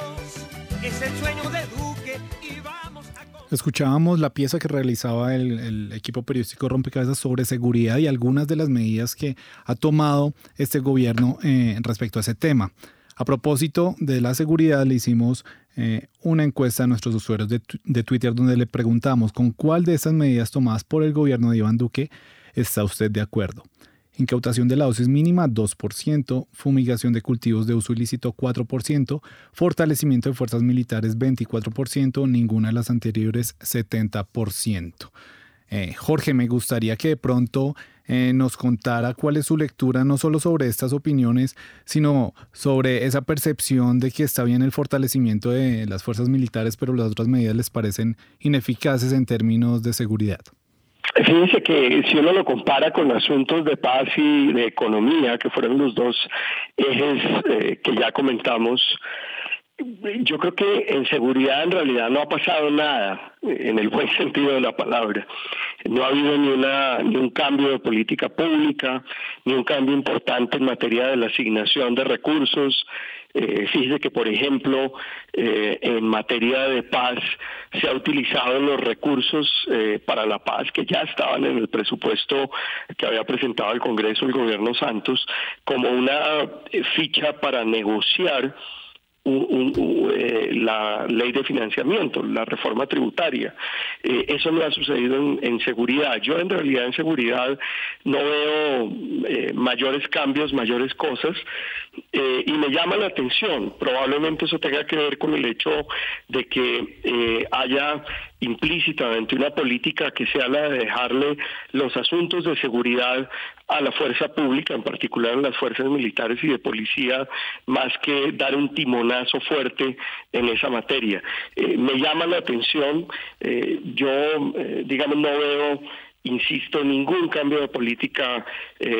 I: Escuchábamos la pieza que realizaba el, equipo periodístico Rompecabezas sobre seguridad y algunas de las medidas que ha tomado este gobierno eh, respecto a ese tema. A propósito de la seguridad, le hicimos eh, una encuesta a nuestros usuarios de, de Twitter donde le preguntamos con cuál de estas medidas tomadas por el gobierno de Iván Duque ¿Está usted de acuerdo? Incautación de la dosis mínima 2%, fumigación de cultivos de uso ilícito 4%, fortalecimiento de fuerzas militares 24%, ninguna de las anteriores 70%. Eh, Jorge, me gustaría que de pronto eh, nos contara cuál es su lectura no solo sobre estas opiniones, sino sobre esa percepción de que está bien el fortalecimiento de las fuerzas militares, pero las otras medidas les parecen ineficaces en términos de seguridad.
L: Fíjense que si uno lo compara con asuntos de paz y de economía, que fueron los dos ejes eh, que ya comentamos, yo creo que en seguridad en realidad no ha pasado nada, en el buen sentido de la palabra. No ha habido ni, una, ni un cambio de política pública, ni un cambio importante en materia de la asignación de recursos, eh, fíjese que, por ejemplo, eh, en materia de paz se ha utilizado los recursos eh, para la paz que ya estaban en el presupuesto que había presentado el Congreso el gobierno Santos como una eh, ficha para negociar eh, la ley de financiamiento, la reforma tributaria. Eh, eso no ha sucedido en, seguridad. Yo en realidad en seguridad no veo eh, mayores cambios, mayores cosas, y me llama la atención. Probablemente eso tenga que ver con el hecho de que haya implícitamente una política que sea la de dejarle los asuntos de seguridad a la fuerza pública, en particular a las fuerzas militares y de policía, más que dar un timonazo fuerte en esa materia. Eh, me llama la atención, eh, yo, eh, digamos, no veo insisto, ningún cambio de política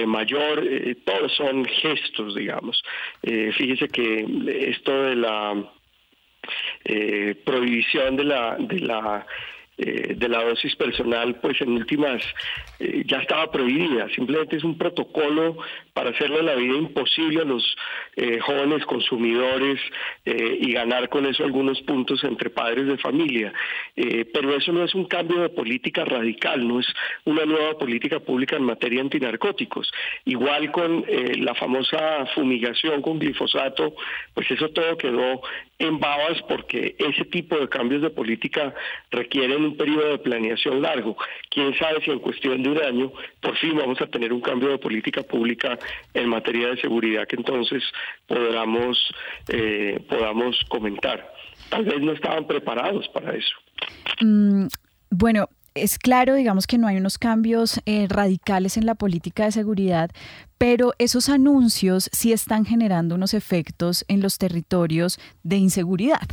L: mayor, todos son gestos, digamos. fíjese que esto de la prohibición de la, de la eh, de la dosis personal, pues en últimas eh, ya estaba prohibida. Simplemente es un protocolo para hacerle la vida imposible a los eh, jóvenes consumidores y ganar con eso algunos puntos entre padres de familia. pero eso no es un cambio de política radical, no es una nueva política pública en materia antinarcóticos. Igual con la famosa fumigación con glifosato, pues eso todo quedó en babas porque ese tipo de cambios de política requieren un periodo de planeación largo. Quién sabe si en cuestión de un año por fin vamos a tener un cambio de política pública en materia de seguridad que entonces podamos, eh, podamos comentar. Tal vez no estaban preparados para eso.
H: Mm, bueno, es claro, digamos que no hay unos cambios eh, radicales en la política de seguridad, pero esos anuncios sí están generando unos efectos en los territorios de inseguridad.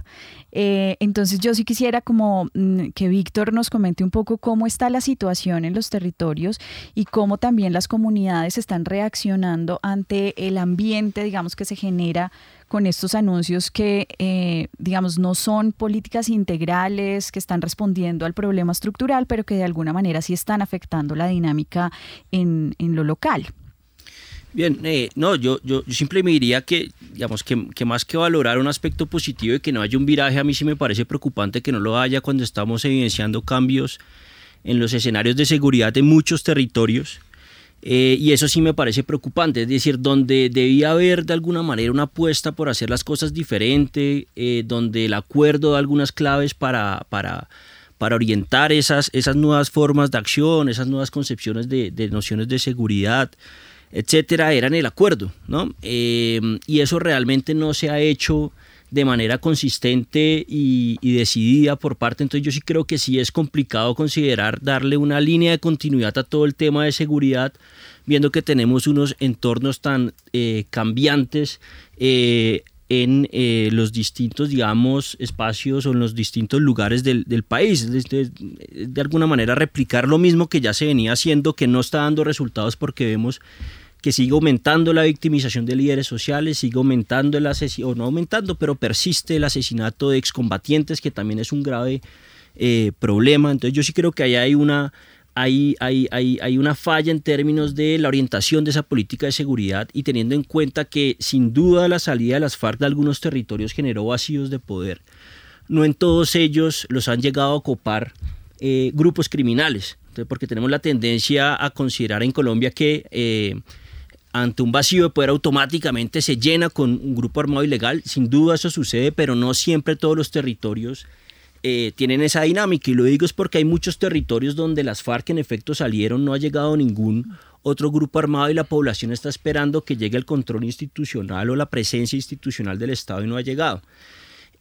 H: Eh, entonces yo sí quisiera como mm, que Víctor nos comente un poco cómo está la situación en los territorios y cómo también las comunidades están reaccionando ante el ambiente, digamos, que se genera con estos anuncios que, eh, digamos, no son políticas integrales, que están respondiendo al problema estructural, pero que de alguna manera sí están afectando la dinámica en, en lo local.
K: Bien, eh, no, yo, yo, simplemente diría que, digamos, que, más que valorar un aspecto positivo y que no haya un viraje, a mí sí me parece preocupante que no lo haya cuando estamos evidenciando cambios en los escenarios de seguridad de muchos territorios. Eh, y eso sí me parece preocupante, es decir, donde debía haber de alguna manera una apuesta por hacer las cosas diferente, eh, donde el acuerdo da algunas claves para, para, para orientar esas, esas nuevas formas de acción, esas nuevas concepciones de, de nociones de seguridad etcétera, eran el acuerdo, ¿no? Eh, y eso realmente no se ha hecho de manera consistente y, decidida por parte. Entonces yo sí creo que sí es complicado considerar darle una línea de continuidad a todo el tema de seguridad, viendo que tenemos unos entornos tan eh, cambiantes eh, en los distintos, digamos, espacios o en los distintos lugares del, país. De, de, alguna manera replicar lo mismo que ya se venía haciendo, que no está dando resultados porque vemos que sigue aumentando la victimización de líderes sociales, sigue aumentando el asesinato, no aumentando, pero persiste el asesinato de excombatientes, que también es un grave eh, problema. Entonces yo sí creo que ahí hay una, hay, hay, hay, hay, una falla en términos de la orientación de esa política de seguridad y teniendo en cuenta que sin duda la salida de las FARC de algunos territorios generó vacíos de poder. No en todos ellos los han llegado a ocupar eh, grupos criminales, porque tenemos la tendencia a considerar en Colombia que... Eh, ante un vacío de poder automáticamente se llena con un grupo armado ilegal. Sin duda eso sucede, pero no siempre todos los territorios eh, tienen esa dinámica. Y lo digo es porque hay muchos territorios donde las FARC en efecto salieron, no ha llegado ningún otro grupo armado y la población está esperando que llegue el control institucional o la presencia institucional del Estado y no ha llegado.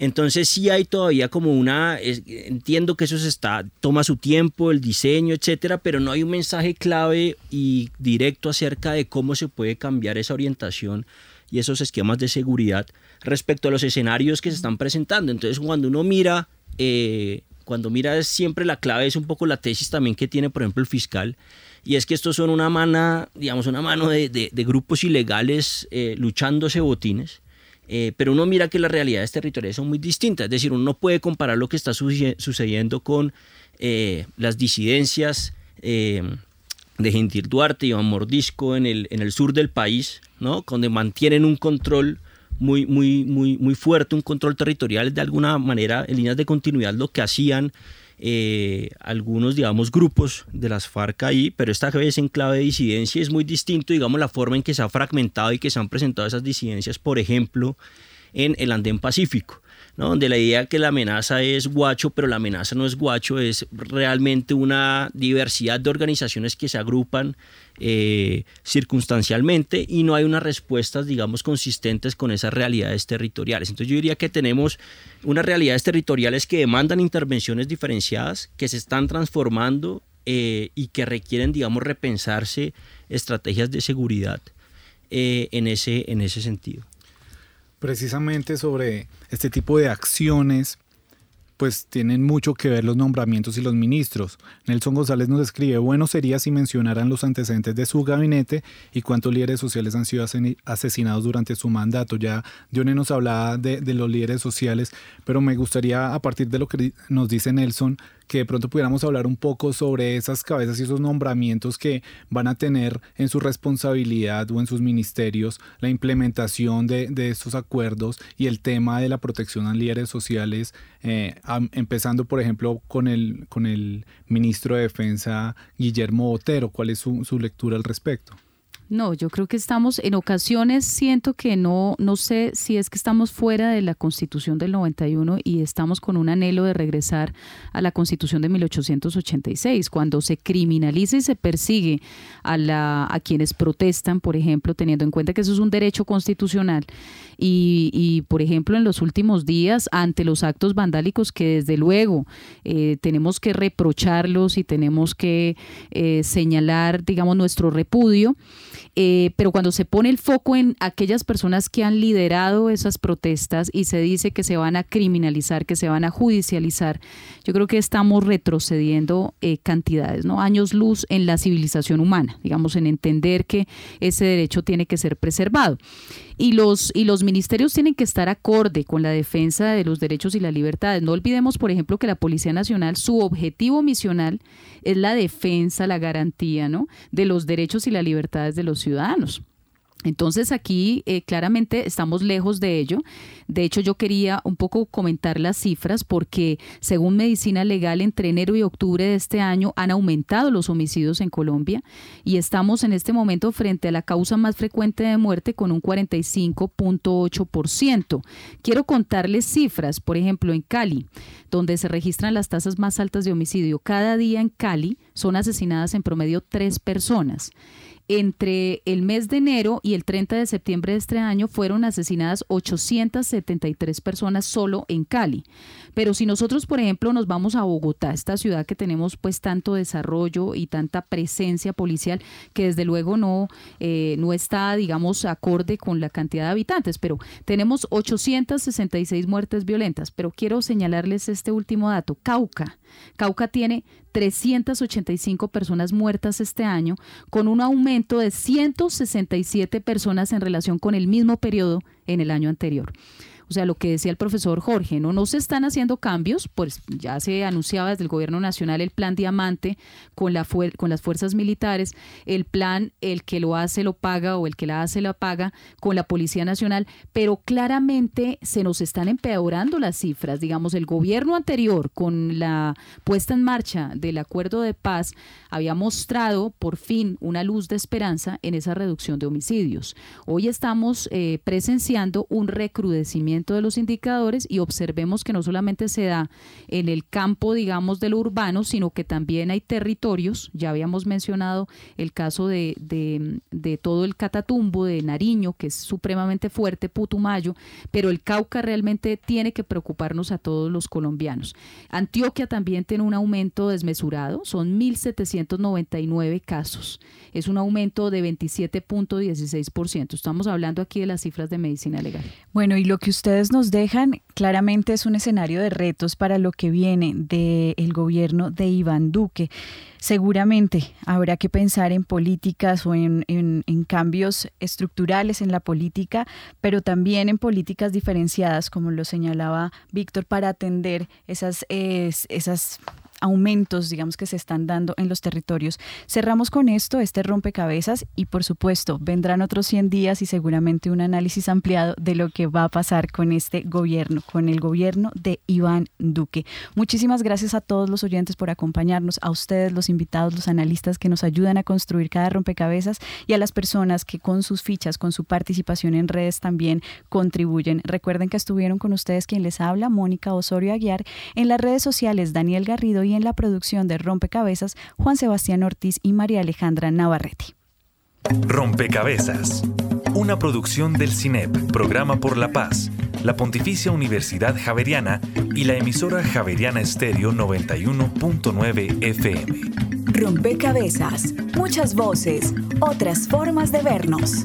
K: Entonces sí hay todavía como una, entiendo que eso se está, toma su tiempo, el diseño, etcétera, pero no hay un mensaje clave y directo acerca de cómo se puede cambiar esa orientación y esos esquemas de seguridad respecto a los escenarios que se están presentando. Entonces cuando uno mira, eh, cuando mira siempre la clave es un poco la tesis también que tiene, por ejemplo, el fiscal, y es que estos son una mano, digamos, una mano de, grupos ilegales eh, luchándose botines eh, pero uno mira que las realidades territoriales son muy distintas, es decir, uno no puede comparar lo que está sucediendo con eh, las disidencias eh, de Gentil Duarte y Iván Mordisco en el, en el sur del país, ¿no? donde mantienen un control muy, muy, muy, muy fuerte, un control territorial de alguna manera en líneas de continuidad, lo que hacían eh, algunos, digamos, grupos de las FARC ahí, pero esta vez en clave de disidencia es muy distinto, digamos, la forma en que se ha fragmentado y que se han presentado esas disidencias, por ejemplo, en el Andén Pacífico. Donde la idea que la amenaza es guacho, pero la amenaza no es guacho, es realmente una diversidad de organizaciones que se agrupan eh, circunstancialmente y no hay unas respuestas, digamos, consistentes con esas realidades territoriales. Entonces yo diría que tenemos unas realidades territoriales que demandan intervenciones diferenciadas, que se están transformando eh, y que requieren, digamos, repensarse estrategias de seguridad eh, en, ese, en ese sentido.
I: Precisamente sobre este tipo de acciones pues tienen mucho que ver los nombramientos y los ministros. Nelson González nos escribe, bueno sería si mencionaran los antecedentes de su gabinete y cuántos líderes sociales han sido asesinados durante su mandato. Ya Dione nos hablaba de, de los líderes sociales, pero me gustaría, a partir de lo que nos dice Nelson, que de pronto pudiéramos hablar un poco sobre esas cabezas y esos nombramientos que van a tener en su responsabilidad o en sus ministerios la implementación de, estos acuerdos y el tema de la protección a líderes sociales, eh, empezando por ejemplo con el, con el ministro de Defensa Guillermo Botero. ¿Cuál es su, su lectura al respecto?
J: No, yo creo que estamos, en ocasiones siento que no, no sé si es que estamos fuera de la constitución del 91 y estamos con un anhelo de regresar a la constitución de 1886, cuando se criminaliza y se persigue a, la, a quienes protestan, por ejemplo, teniendo en cuenta que eso es un derecho constitucional. Y, y por ejemplo, en los últimos días, ante los actos vandálicos que desde luego eh, tenemos que reprocharlos y tenemos que eh, señalar, digamos, nuestro repudio, eh, pero cuando se pone el foco en aquellas personas que han liderado esas protestas y se dice que se van a criminalizar, que se van a judicializar, yo creo que estamos retrocediendo eh, cantidades, ¿no? Años luz en la civilización humana, digamos, en entender que ese derecho tiene que ser preservado y los, y los ministerios tienen que estar acorde con la defensa de los derechos y las libertades. No olvidemos, por ejemplo, que la Policía Nacional, su objetivo misional es la defensa, la garantía ¿no? de los derechos y las libertades de los ciudadanos. Entonces aquí eh, claramente estamos lejos de ello. De hecho, yo quería un poco comentar las cifras porque según Medicina Legal, entre enero y octubre de este año han aumentado los homicidios en Colombia y estamos en este momento frente a la causa más frecuente de muerte con un 45.8%. Quiero contarles cifras, por ejemplo, en Cali, donde se registran las tasas más altas de homicidio. Cada día en Cali son asesinadas en promedio tres personas entre el mes de enero y el 30 de septiembre de este año fueron asesinadas 873 personas solo en Cali. Pero si nosotros, por ejemplo, nos vamos a Bogotá, esta ciudad que tenemos pues tanto desarrollo y tanta presencia policial que desde luego no, eh, no está, digamos, acorde con la cantidad de habitantes, pero tenemos 866 muertes violentas. Pero quiero señalarles este último dato. Cauca. Cauca tiene 385 personas muertas este año, con un aumento de 167 personas en relación con el mismo periodo en el año anterior. O sea, lo que decía el profesor Jorge, no, no se están haciendo cambios, pues ya se anunciaba desde el gobierno nacional el plan Diamante con, la con las fuerzas militares, el plan el que lo hace lo paga o el que la hace la paga con la Policía Nacional, pero claramente se nos están empeorando las cifras. Digamos, el gobierno anterior con la puesta en marcha del acuerdo de paz había mostrado por fin una luz de esperanza en esa reducción de homicidios. Hoy estamos eh, presenciando un recrudecimiento de los indicadores y observemos que no solamente se da en el campo, digamos, de lo urbano, sino que también hay territorios, ya habíamos mencionado el caso de, de, todo el Catatumbo, de Nariño, que es supremamente fuerte, Putumayo, pero el Cauca realmente tiene que preocuparnos a todos los colombianos. Antioquia también tiene un aumento desmesurado, son 1.799 casos, es un aumento de 27.16%. Estamos hablando aquí de las cifras de medicina legal.
H: Bueno, y lo que usted ustedes nos dejan claramente es un escenario de retos para lo que viene del gobierno de Iván Duque. Seguramente habrá que pensar en políticas o en, cambios estructurales en la política, pero también en políticas diferenciadas, como lo señalaba Víctor, para atender esas, esas aumentos, digamos, que se están dando en los territorios. Cerramos con esto, este rompecabezas, y por supuesto, vendrán otros 100 días y seguramente un análisis ampliado de lo que va a pasar con este gobierno, con el gobierno de Iván Duque. Muchísimas gracias a todos los oyentes por acompañarnos, a ustedes, los invitados, los analistas que nos ayudan a construir cada rompecabezas y a las personas que con sus fichas, con su participación en redes también contribuyen. Recuerden que estuvieron con ustedes quien les habla, Mónica Osorio Aguiar, en las redes sociales Daniel Garrido y en la producción de Rompecabezas Juan Sebastián Ortiz y María Alejandra Navarrete.
A: Rompecabezas, una producción del CINEP, Programa por la Paz, la Pontificia Universidad Javeriana y la emisora Javeriana Estéreo 91.9 FM.
Y: Rompecabezas, muchas voces, otras formas de vernos.